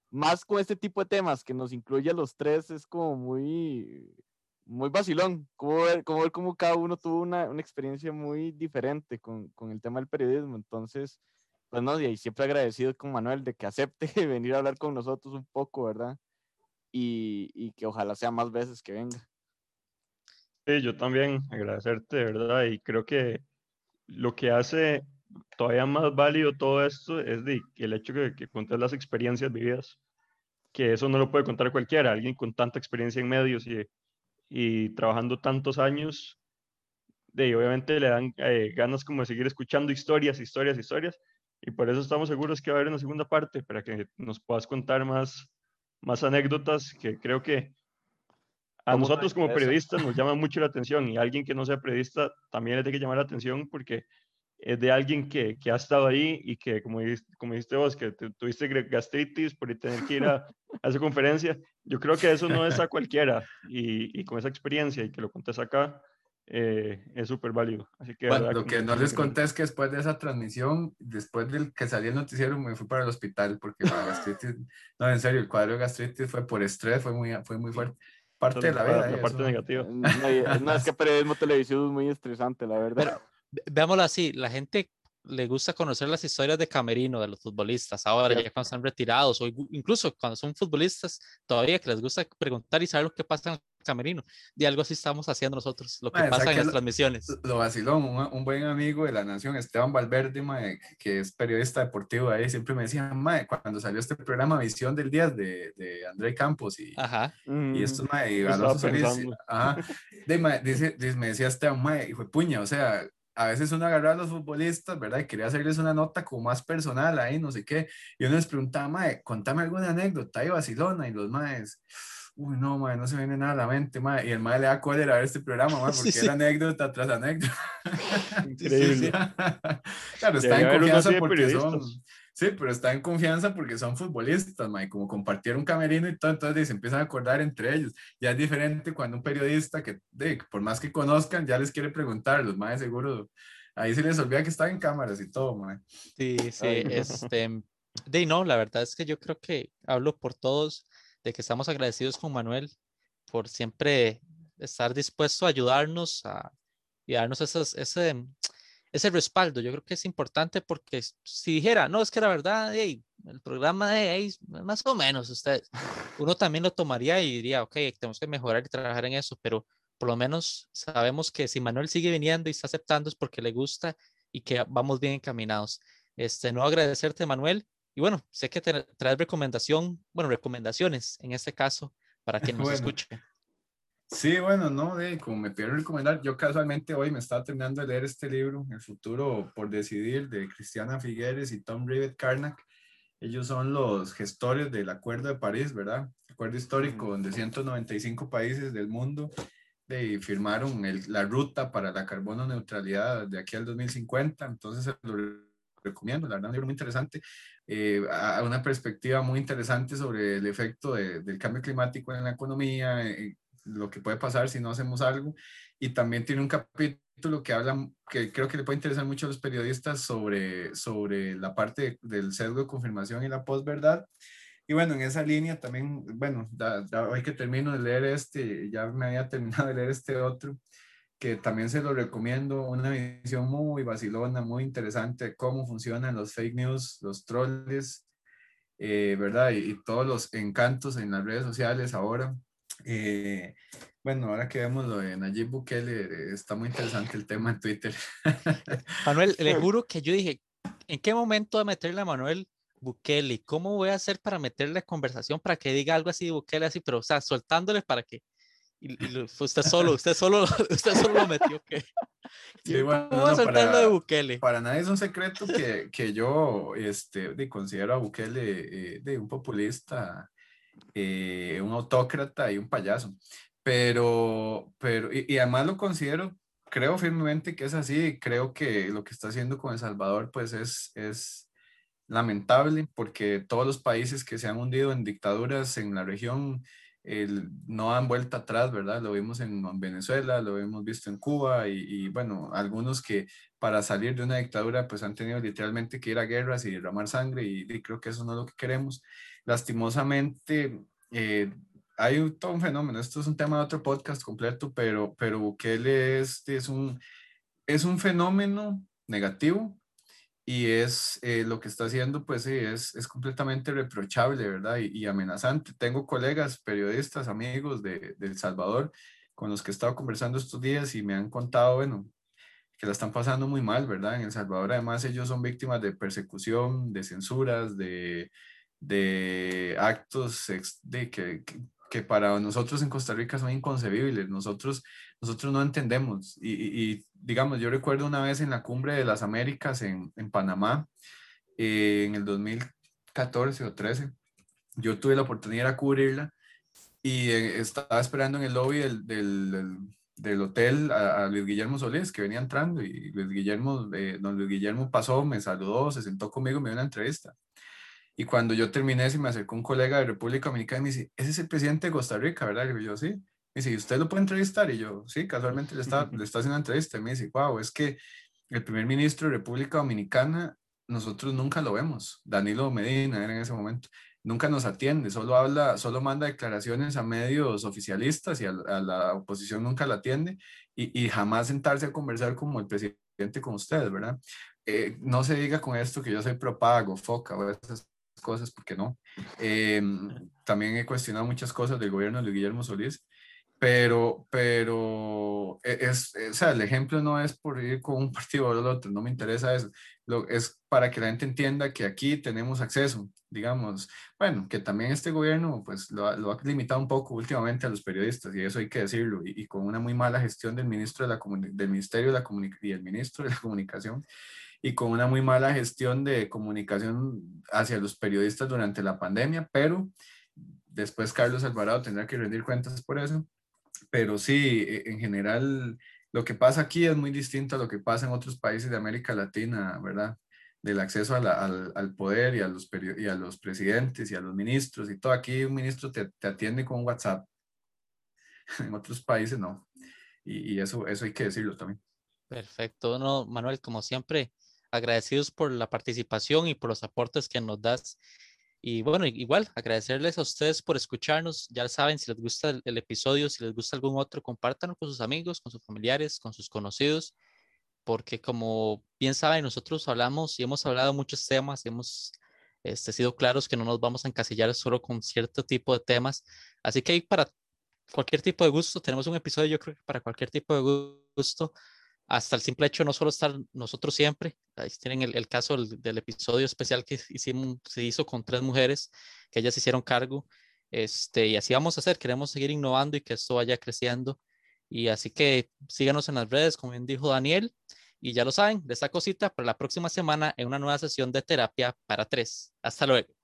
más con este tipo de temas que nos incluye a los tres es como muy, muy vacilón, como ver, como ver cómo cada uno tuvo una, una experiencia muy diferente con, con el tema del periodismo, entonces pues no, y siempre agradecido con Manuel de que acepte venir a hablar con nosotros un poco, ¿verdad? Y, y, que ojalá sea más veces que venga. Sí, yo también agradecerte, ¿verdad? Y creo que lo que hace todavía más válido todo esto es de, el hecho que, que las experiencias vividas, que eso no lo puede contar cualquiera, alguien con tanta experiencia en medios y, y trabajando tantos años, de, obviamente le dan eh, ganas como de seguir escuchando historias, historias, historias, y por eso estamos seguros que va a haber una segunda parte, para que nos puedas contar más, más anécdotas que creo que a nosotros como periodistas nos llama mucho la atención y a alguien que no sea periodista también le tiene que llamar la atención porque es de alguien que, que ha estado ahí y que, como, como dijiste vos, que tuviste gastritis por tener que ir a, a, esa conferencia. Yo creo que eso no es a cualquiera y, y con esa experiencia y que lo contes acá, eh, es súper válido. Así que, bueno, lo que no les conté es que después de esa transmisión, después del que salí el noticiero, me fui para el hospital porque la gastritis, no, en serio, el cuadro de gastritis fue por estrés, fue muy, fue muy fuerte. Parte de la vida. La, parte negativa. No, es que periodismo televisivo es muy estresante, la verdad. Pero, veámoslo así, la gente le gusta conocer las historias de camerino de los futbolistas, ahora ya cuando están retirados, o incluso cuando son futbolistas, todavía que les gusta preguntar y saber lo que pasa en el camerino. Y algo así estamos haciendo nosotros, lo que pasa en las transmisiones. Lo vacilón, un, buen amigo de la Nación, Esteban Valverde, que es periodista deportivo ahí, siempre me decía, cuando salió este programa Visión del Día de, de André Campos y, Ajá. y estos, mae, y ajá, dice, me decía Esteban, y fue puña, o sea, a veces uno agarraba a los futbolistas, ¿verdad? Y quería hacerles una nota como más personal ahí, no sé qué. Y uno les preguntaba, mae, contame alguna anécdota de Barcelona. Y los maes, uy, no, mae, no se viene nada a la mente, mae. Y el mae le da cólera a ver este programa, mae, porque era anécdota tras anécdota. Increíble. claro, está en confianza porque son Sí, pero está en confianza porque son futbolistas, ma, como compartieron camerino y todo, entonces se empiezan a acordar entre ellos. Ya es diferente cuando un periodista que, de, por más que conozcan, ya les quiere preguntar, los más seguro, ahí se les olvida que están en cámaras y todo, ma. Sí, sí, este, de no, la verdad es que yo creo que hablo por todos de que estamos agradecidos con Manuel por siempre estar dispuesto a ayudarnos a, y darnos esas, ese, ese respaldo. Yo creo que es importante porque si dijera, no, es que la verdad, el programa de más o menos ustedes, uno también lo tomaría y diría, ok, tenemos que mejorar y trabajar en eso, pero por lo menos sabemos que si Manuel sigue viniendo y está aceptando es porque le gusta y que vamos bien encaminados. Este, no agradecerte, Manuel. Y bueno, sé que te traes recomendación, bueno, recomendaciones en este caso para quien nos escuche. Sí, bueno, no, de, como me pidieron recomendar, yo casualmente hoy me estaba terminando de leer este libro, El futuro por decidir, de Cristiana Figueres y Tom Rivet Karnak. Ellos son los gestores del Acuerdo de París, ¿verdad? Acuerdo histórico donde 195 países del mundo de, firmaron la ruta para la carbono neutralidad de aquí al 2050. Entonces, lo recomiendo, la verdad, un libro muy interesante, eh, a una perspectiva muy interesante sobre el efecto del cambio climático en la economía, eh, lo que puede pasar si no hacemos algo. Y también tiene un capítulo que habla, que creo que le puede interesar mucho a los periodistas sobre, sobre la parte del sesgo de confirmación y la posverdad. Y bueno, en esa línea también, bueno, hoy que termino de leer este, ya me había terminado de leer este otro, que también se lo recomiendo, una visión muy vacilona, muy interesante de cómo funcionan los fake news, los trolls, eh, ¿verdad? Y, todos los encantos en las redes sociales ahora. Eh, bueno, ahora que vemos lo de Nayib Bukele, está muy interesante el tema en Twitter. Manuel, le juro que yo dije, ¿en qué momento de meterle a Manuel Bukele? ¿Cómo voy a hacer para meterle conversación para que diga algo así de Bukele así, pero o sea, soltándole para que y, usted solo, usted solo, usted solo lo metió que Sí, bueno, Vamos a soltar lo de Bukele. Para nadie es un secreto que, que yo este, de, considero a Bukele eh, de un populista, eh, un autócrata y un payaso. Pero, pero y, y, además lo considero, creo firmemente que es así. Creo que lo que está haciendo con El Salvador, pues es, es lamentable, porque todos los países que se han hundido en dictaduras en la región no han vuelta atrás, ¿verdad? Lo vimos en Venezuela, lo hemos visto en Cuba y, bueno, algunos que para salir de una dictadura pues han tenido literalmente que ir a guerras y derramar sangre y, creo que eso no es lo que queremos. Lastimosamente, eh, hay todo un fenómeno, esto es un tema de otro podcast completo, pero, pero Bukele es, es, un, es un fenómeno negativo y es eh, lo que está haciendo, pues sí, es, es completamente reprochable, ¿verdad? Y, amenazante. Tengo colegas, periodistas, amigos de, de, El Salvador con los que he estado conversando estos días y me han contado, bueno, que la están pasando muy mal, ¿verdad? En El Salvador, además, ellos son víctimas de persecución, de censuras, de, de actos de, que, que para nosotros en Costa Rica son inconcebibles. Nosotros, nosotros no entendemos. Y, digamos, yo recuerdo una vez en la cumbre de las Américas en, en Panamá, eh, en el 2014 o 13, yo tuve la oportunidad de cubrirla y eh, estaba esperando en el lobby del, del, del hotel a, Luis Guillermo Solís, que venía entrando, y Luis Guillermo, eh, don Luis Guillermo pasó, me saludó, se sentó conmigo, me dio una entrevista. Y cuando yo terminé, se me acercó un colega de República Dominicana y me dice, ese es el presidente de Costa Rica, ¿verdad? Y yo, sí. Me dice, ¿y usted lo puede entrevistar? Y yo, sí, casualmente le está, le está haciendo una entrevista. Y me dice, wow, es que el primer ministro de República Dominicana, nosotros nunca lo vemos. Danilo Medina era en ese momento. Nunca nos atiende, solo habla, solo manda declaraciones a medios oficialistas y a, la oposición nunca la atiende y, y, jamás sentarse a conversar como el presidente con ustedes, ¿verdad? Eh, no se diga con esto que yo soy propago, foca o esas cosas, porque no? Eh, también he cuestionado muchas cosas del gobierno de Guillermo Solís, pero, pero e, es, o sea, el ejemplo no es por ir con un partido o el otro, no me interesa eso, Lo, es para que la gente entienda que aquí tenemos acceso, digamos, bueno, que también este gobierno pues lo, lo ha limitado un poco últimamente a los periodistas y eso hay que decirlo, y, y con una muy mala gestión del ministro de la del Ministerio de la Comunicación y el ministro de la Comunicación, y con una muy mala gestión de comunicación hacia los periodistas durante la pandemia, pero después Carlos Alvarado tendrá que rendir cuentas por eso. Pero sí, e, en general, lo que pasa aquí es muy distinto a lo que pasa en otros países de América Latina, ¿verdad? Del acceso al, al, poder y a, los y a los presidentes y a los ministros y todo. Aquí un ministro te, te atiende con WhatsApp. en otros países no. Y, y, eso, eso hay que decirlo también. Perfecto. No, Manuel, como siempre, agradecidos por la participación y por los aportes que nos das. Y bueno, igual agradecerles a ustedes por escucharnos. Ya saben, si les gusta el, episodio, si les gusta algún otro, compártanlo con sus amigos, con sus familiares, con sus conocidos, porque como bien saben, nosotros hablamos y hemos hablado muchos temas, hemos este, sido claros que no nos vamos a encasillar solo con cierto tipo de temas. Así que para cualquier tipo de gusto, tenemos un episodio, yo creo que para cualquier tipo de gusto hasta el simple hecho no solo estar nosotros siempre, ahí tienen el, caso del, episodio especial que hicimos, se hizo con tres mujeres, que ellas hicieron cargo, este, y así vamos a hacer, queremos seguir innovando y que esto vaya creciendo, y así que síganos en las redes, como bien dijo Daniel, y ya lo saben, de esta cosita para la próxima semana en una nueva sesión de terapia para tres. Hasta luego.